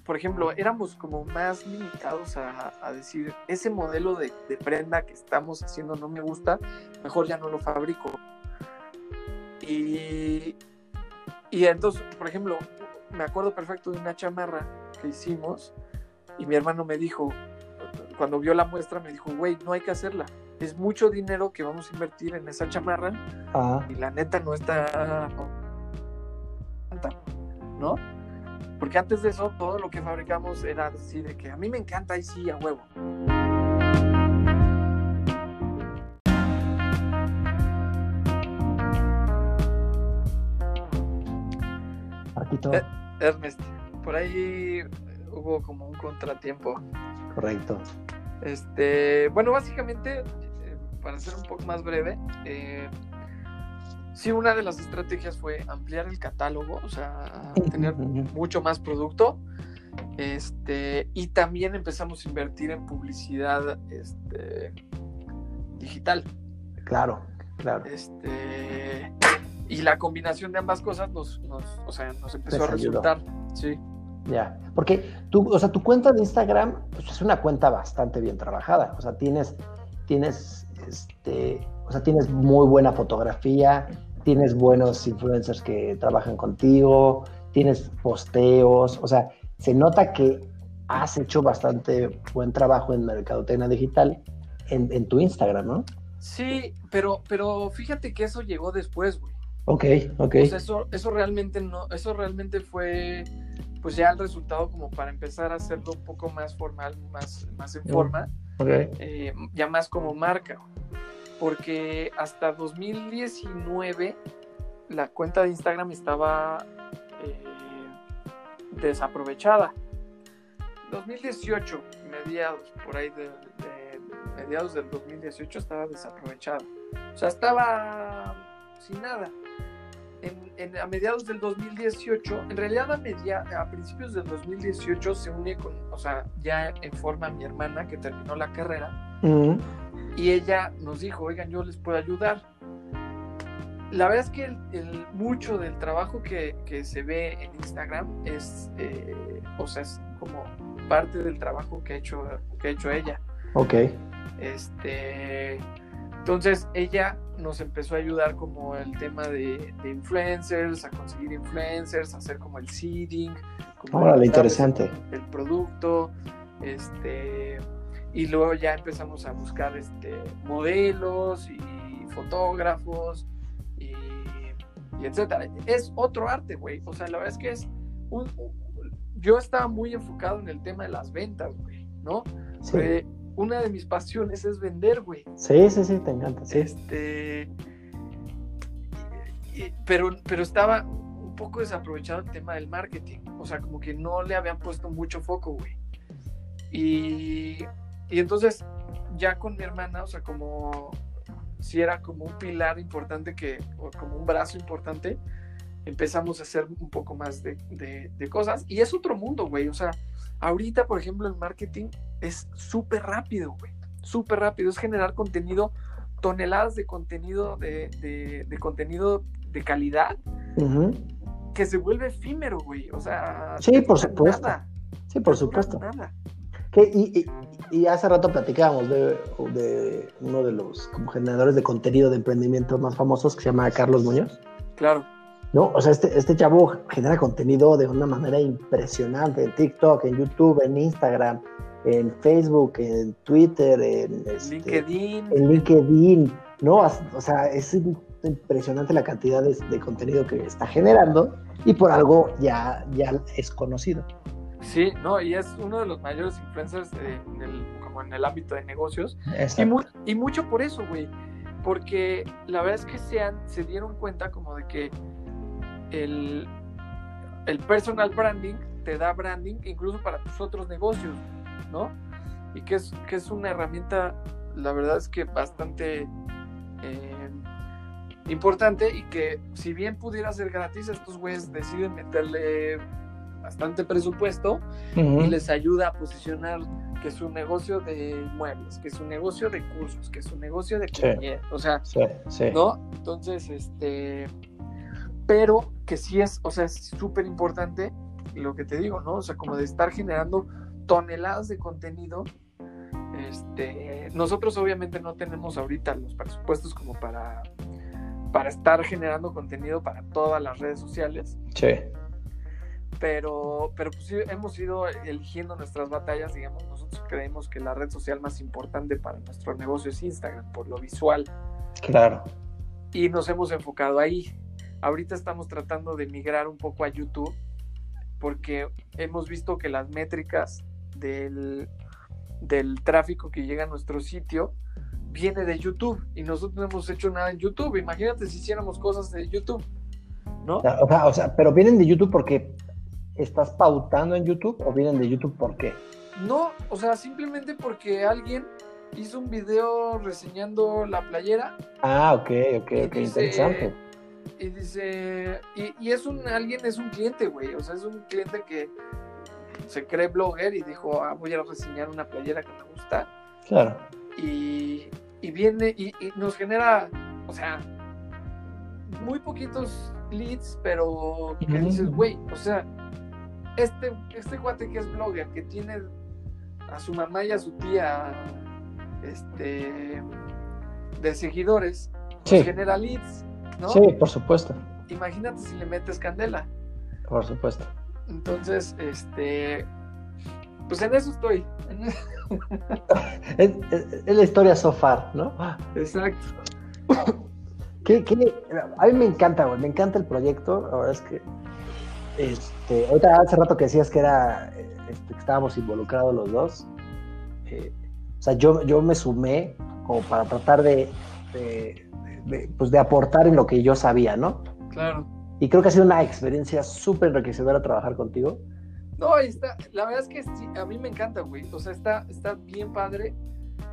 por ejemplo, éramos como más limitados a, decir, ese modelo de, de prenda que estamos haciendo no me gusta, mejor ya no lo fabrico. Y, y entonces, por ejemplo, me acuerdo perfecto de una chamarra que hicimos y mi hermano me dijo, cuando vio la muestra, me dijo, güey, no hay que hacerla. Es mucho dinero que vamos a invertir en esa chamarra ah. y la neta no está... ¿No? Porque antes de eso, todo lo que fabricamos era así de que a mí me encanta y sí, a huevo. Eh, Ernest, por ahí hubo como un contratiempo. Correcto. Este, bueno, básicamente, eh, para ser un poco más breve, eh, sí, una de las estrategias fue ampliar el catálogo, o sea, tener mucho más producto. Este, y también empezamos a invertir en publicidad este, digital. Claro, claro. Este, y la combinación de ambas cosas nos, nos, o sea, nos empezó a resultar. Sí. Ya, porque tú, o sea, tu cuenta de Instagram pues, es una cuenta bastante bien trabajada. O sea, tienes, tienes, este, o sea, tienes muy buena fotografía, tienes buenos influencers que trabajan contigo, tienes posteos, o sea, se nota que has hecho bastante buen trabajo en mercadotecnia digital en, en tu Instagram, ¿no? Sí, pero, pero fíjate que eso llegó después, güey. Ok, ok. Pues eso, eso realmente no, eso realmente fue pues ya el resultado como para empezar a hacerlo un poco más formal, más, más en forma, eh, ya más como marca. Porque hasta 2019 la cuenta de Instagram estaba eh, desaprovechada. 2018, mediados, por ahí de, mediados del 2018 estaba desaprovechada. O sea, estaba sin nada a mediados del 2018, en realidad a, media, a principios del 2018 se une con, o sea, ya en forma mi hermana que terminó la carrera y ella nos dijo, oigan, yo les puedo ayudar. La verdad es que el, mucho del trabajo que, que, se ve en Instagram es, eh, o sea, es como parte del trabajo que ha hecho, que ha hecho ella. Ok. Este, entonces ella nos empezó a ayudar como el tema de, de influencers, a conseguir influencers, a hacer como el seeding. Como Órale, interesante. El producto, este, y luego ya empezamos a buscar este, modelos y fotógrafos y, y etcétera. Es otro arte, güey. O sea, la verdad es que es un, un- yo estaba muy enfocado en el tema de las ventas, güey, ¿no? Sí. Eh, una de mis pasiones es vender, güey. sí, sí, sí, te encanta. Sí. Este. pero, pero estaba un poco desaprovechado el tema del marketing. O sea, como que no le habían puesto mucho foco, güey. Y, y entonces, ya con mi hermana, o sea, como si era como un pilar importante que, o como un brazo importante, empezamos a hacer un poco más de, de- de cosas. Y es otro mundo, güey. O sea, ahorita, por ejemplo, el marketing es súper rápido, güey. Súper rápido. Es generar contenido, toneladas de contenido, de, de- contenido de calidad que se vuelve efímero, güey. O sea, Sí, por supuesto. nada, Sí, por supuesto. Nada. Que- y, y- y hace rato platicábamos de, de uno de los como generadores de contenido de emprendimiento más famosos que se llama Carlos Muñoz. Claro. ¿no? O sea, este, este chavo genera contenido de una manera impresionante en TikTok, en YouTube, en Instagram, en Facebook, en Twitter, en, este, LinkedIn. en LinkedIn, ¿no? O sea, es impresionante la cantidad de, de contenido que está generando y por algo ya, ya es conocido. Sí, no, y es uno de los mayores influencers en el, como en el ámbito de negocios. Y, Exacto. mu- y mucho por eso, güey. Porque la verdad es que se, han- se dieron cuenta como de que el, el personal branding te da branding incluso para tus otros negocios, ¿no? Y que es, que es una herramienta, la verdad es que bastante eh, importante y que si bien pudiera ser gratis, estos güeyes deciden meterle bastante presupuesto Ujú. y les ayuda a posicionar que es un negocio de muebles, que es un negocio de cursos, que es un negocio de Sí. compañía, o sea, Sí, sí. ¿no? Entonces, este, pero que sí es, o sea, es súper importante lo que te digo, ¿no? O sea, como de estar generando toneladas de contenido. Este, nosotros obviamente no tenemos ahorita los presupuestos como para, para estar generando contenido para todas las redes sociales Sí. Pero, pero pues sí, hemos ido eligiendo nuestras batallas, digamos, nosotros creemos que la red social más importante para nuestro negocio es Instagram, por lo visual, Claro. y nos hemos enfocado ahí. Ahorita estamos tratando de migrar un poco a YouTube, porque hemos visto que las métricas del, del tráfico que llega a nuestro sitio viene de YouTube, y nosotros no hemos hecho nada en YouTube. Imagínate si hiciéramos cosas de YouTube, ¿no? O sea, o sea, pero vienen de YouTube porque estás pautando en YouTube o vienen de YouTube por qué? No, o sea, simplemente porque alguien hizo un video reseñando la playera Ah, ok, ok, ok, dice- interesante. y dice, y, y es un, alguien es un cliente, güey, o sea, es un cliente que se cree blogger y dijo, ah, voy a reseñar una playera que me gusta Claro. y, y viene y, y nos genera, o sea, muy poquitos leads, pero que dices, güey, o sea, este, este cuate que es blogger, que tiene a su mamá y a su tía este de seguidores, pues Sí. genera leads, ¿no? Sí, por supuesto, Imagínate si le metes candela. por supuesto. Entonces, este pues en eso estoy. En- Es, es- es la historia so far, ¿no? Exacto. ¿Qué- qué? A mí me encanta, güey, me encanta el proyecto. La verdad es que, este, ahorita hace rato que decías que era, este, que estábamos involucrados los dos. eh, o sea, yo, yo me sumé como para tratar de, de- de, pues, de aportar en lo que yo sabía, ¿no? Claro. Y creo que ha sido una experiencia súper enriquecedora trabajar contigo. No, ahí está. La verdad es que sí, a mí me encanta, güey. O sea, está, está bien padre.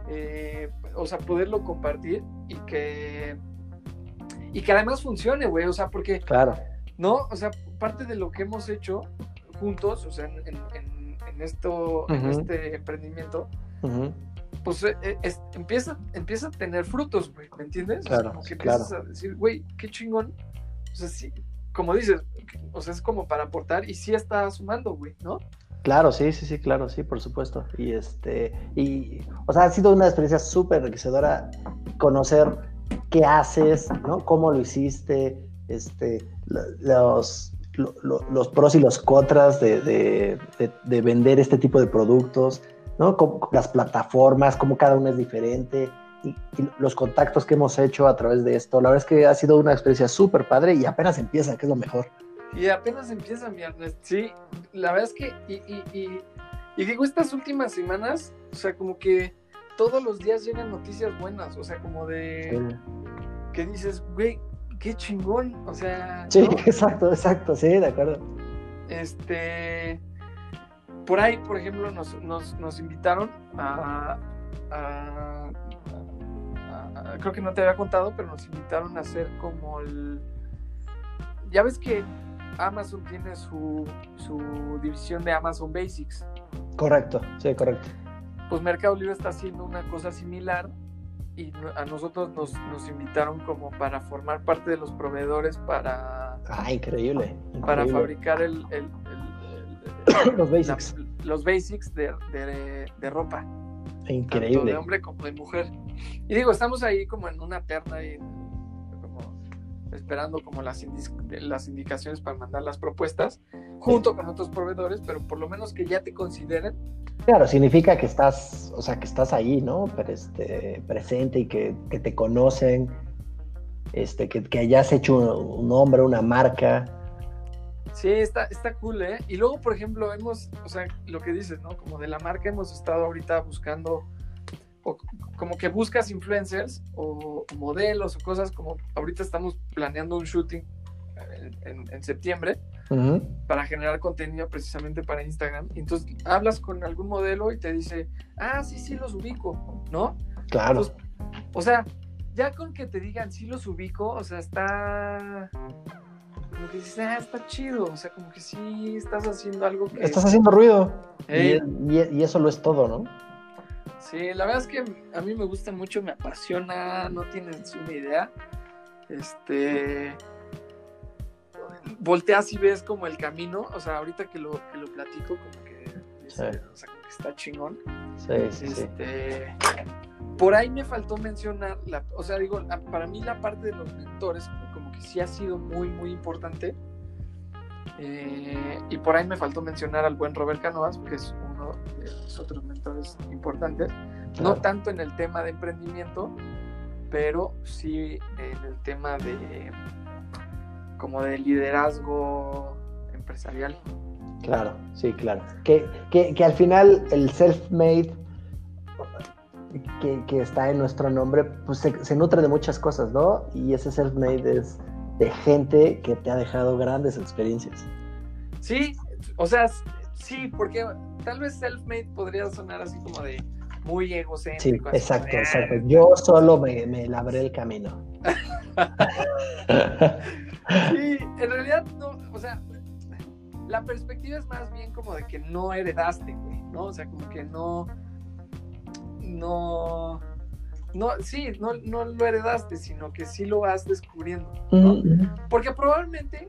eh, o sea, poderlo compartir y que. Y que además funcione, güey. O sea, porque, Claro. ¿no? O sea, parte de lo que hemos hecho juntos, o sea, en, en- en- en esto, en este emprendimiento, pues eh, eh, es- empieza, empieza a tener frutos, güey. ¿Me entiendes? O sea, Claro, como que claro. empiezas a decir, güey, qué chingón. O sea, sí, como dices, o sea, es como para aportar y sí está sumando, güey, ¿no? Claro, sí, sí, sí, claro, sí, por supuesto. Y este, y, o sea, ha sido una experiencia súper enriquecedora conocer qué haces, ¿no? Cómo lo hiciste, este, los, los pros y los contras de, vender este tipo de productos, ¿no? las plataformas, cómo cada una es diferente. Y, los contactos que hemos hecho a través de esto. La verdad es que ha sido una experiencia súper padre y apenas empieza, que es lo mejor. Y apenas empieza, mi Ernest. Sí, la verdad es que, y, y, y, digo, estas últimas semanas, o sea, como que todos los días llegan noticias buenas, o sea, como de que dices, güey, qué chingón, o sea. Sí, exacto, exacto, sí, de acuerdo. Este, por ahí, por ejemplo, nos, nos, nos invitaron a, a, creo que no te había contado, pero nos invitaron a hacer como el, ya ves que Amazon tiene su, su división de Amazon Basics. Correcto, sí, correcto. Pues Mercado Libre está haciendo una cosa similar y a nosotros nos, nos invitaron como para formar parte de los proveedores para... Ah, increíble. Para fabricar el, los basics. los basics de, de, ropa. Increíble. Tanto de hombre como de mujer. Y digo, estamos ahí como en una terna y esperando como las, las indicaciones para mandar las propuestas junto con otros proveedores, pero por lo menos que ya te consideren. Claro, significa que estás, o sea, que estás ahí, ¿no? Pero este, presente y que, te conocen, este, que, que hayas hecho un, nombre, una marca. Sí, está, está cool, ¿eh? Y luego, por ejemplo, hemos, o sea, lo que dices, ¿no? Como de la marca hemos estado ahorita buscando o como que buscas influencers o, modelos o cosas como ahorita estamos planeando un shooting en, septiembre para generar contenido precisamente para Instagram. Y entonces hablas con algún modelo y te dice, ah, sí, sí, los ubico, ¿no? Claro. o sea, ya con que te digan, sí, los ubico, o sea, está... Como que dices, ah, está chido, o sea, como que sí estás haciendo algo que... Estás haciendo ruido. y, y eso lo es todo, ¿no? Sí, la verdad es que a mí me gusta mucho, me apasiona, no tienes una idea. Este. Volteas y ves como el camino, o sea, ahorita que lo, que lo platico, como que, o sea, como que está chingón. Sí, sí, este, Por ahí me faltó mencionar, la, o sea, digo, para mí la parte de los mentores, como que sí ha sido muy, muy importante. Eh, y por ahí me faltó mencionar al buen Robert Canoas, que es uno de los otros mentores importantes, no tanto en el tema de emprendimiento, pero sí en el tema de como de liderazgo empresarial. Claro, sí, claro. Que, que, al final el self-made que, que, está en nuestro nombre, pues se, se, nutre de muchas cosas, ¿no? Y ese self-made es de gente que te ha dejado grandes experiencias. Sí, o sea, sí, porque tal vez self-made podría sonar así como de muy egocéntrico. Sí, exacto, exacto. Yo solo me, me labré el camino. sí, en realidad no, o sea, la perspectiva es más bien como de que no heredaste, güey, ¿no? O sea, como que no, no, no, sí, no, no lo heredaste, sino que sí lo vas descubriendo, ¿no? Porque probablemente,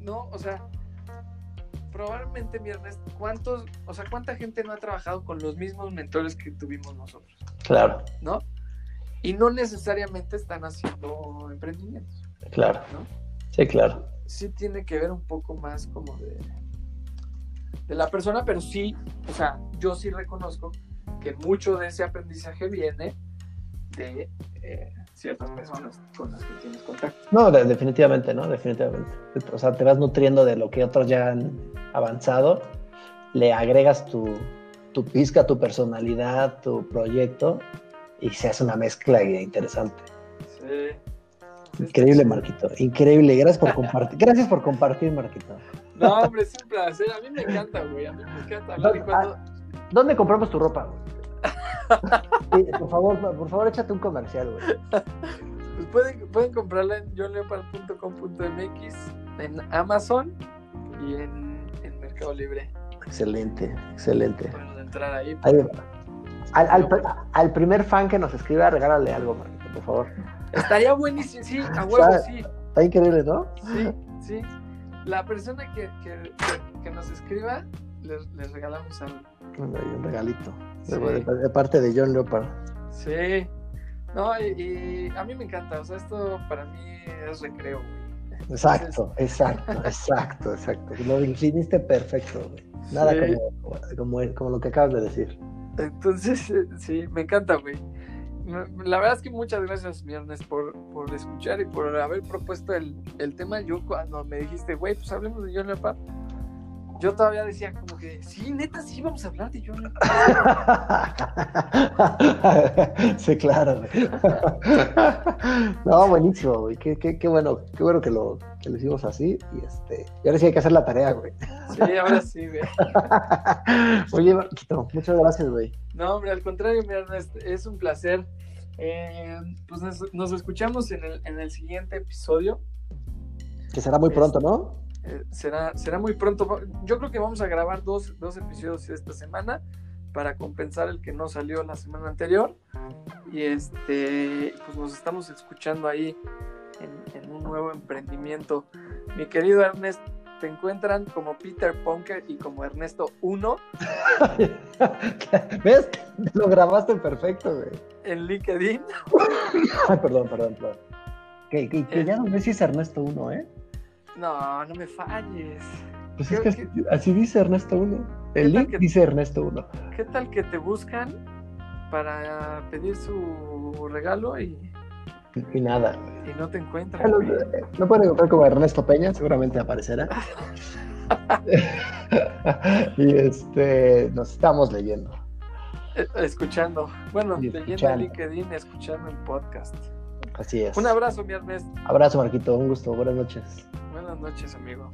¿no? O sea, probablemente, viernes, ¿cuántos, o sea, cuánta gente no ha trabajado con los mismos mentores que tuvimos nosotros? Claro. ¿No? Y no necesariamente están haciendo emprendimientos. Claro. ¿no? Sí, claro. Sí tiene que ver un poco más como de, de la persona, pero sí, o sea, yo sí reconozco que mucho de ese aprendizaje viene de eh, ciertas personas con las que tienes contacto. No, definitivamente, ¿no? Definitivamente. O sea, te vas nutriendo de lo que otros ya han avanzado, le agregas tu, tu pizca, tu personalidad, tu proyecto y se hace una mezcla interesante. Sí. Increíble, Marquito. Increíble. Gracias por compartir. Gracias por compartir, Marquito. No, hombre, es un placer. A mí me encanta, güey. A mí me encanta hablar. Cuando... ¿Dónde compramos tu ropa, güey? por favor, por favor, échate un comercial, güey. Pues pueden, pueden comprarla en johnleopard.com.mx, en Amazon y en, en, Mercado Libre. Excelente, excelente. Entrar ahí. al, al, primer fan que nos escriba, regálale algo, Marquito, por favor. Estaría buenísimo, sí, a huevo, sí. Está increíble, ¿no? Sí, sí. La persona que, que, que nos escriba les, les regalamos algo. Un regalito. Sí. De, parte de John Leopard. Sí. No, y, y a mí me encanta. O sea, esto para mí es recreo, güey. Exacto, exacto, exacto, exacto. Lo definiste perfecto, güey. Nada Sí. como, como, como lo que acabas de decir. Entonces, eh, sí, me encanta, güey. La verdad es que muchas gracias, viernes, por, por escuchar y por haber propuesto el, el tema. Yo cuando me dijiste, güey, pues hablemos de John Leopard, yo todavía decía como que, sí, neta, sí vamos a hablar de John Leopard. sí, claro. No, buenísimo, güey. Qué, qué, qué bueno, qué bueno que lo, que lo hicimos así. Y este, y ahora sí hay que hacer la tarea, güey. Sí, ahora sí, güey. Oye, Marquito, muchas gracias, güey. No, hombre, al contrario, mi Ernest, es un placer. Eh, pues nos, nos escuchamos en el, en el siguiente episodio. Que será muy pronto, ¿no? Eh, será, será muy pronto. Yo creo que vamos a grabar dos, dos episodios esta semana para compensar el que no salió la semana anterior. Y este, pues nos estamos escuchando ahí en, en un nuevo emprendimiento. Mi querido Ernest, te encuentran como Peter Punker y como Ernesto 1 ¿Ves? Lo grabaste perfecto, güey. en LinkedIn. Ay, perdón, perdón, perdón. Que, que, que ya no sé si es Ernesto 1, ¿eh? No, no me falles. Pues ¿Qué- es que así, así dice Ernesto 1. ¿Qué El link que- dice Ernesto 1. ¿Qué tal que te buscan para pedir su regalo y, Y nada, y no te encuentran? Me pueden encontrar como Ernesto Peña, seguramente aparecerá. y este, nos estamos leyendo. Eh, Escuchando. Bueno, Y leyendo escuchando. LinkedIn, escuchando el podcast. Así es. Un abrazo, mi Ernest. Abrazo, Marquito. Un gusto. Buenas noches. Buenas noches, amigo.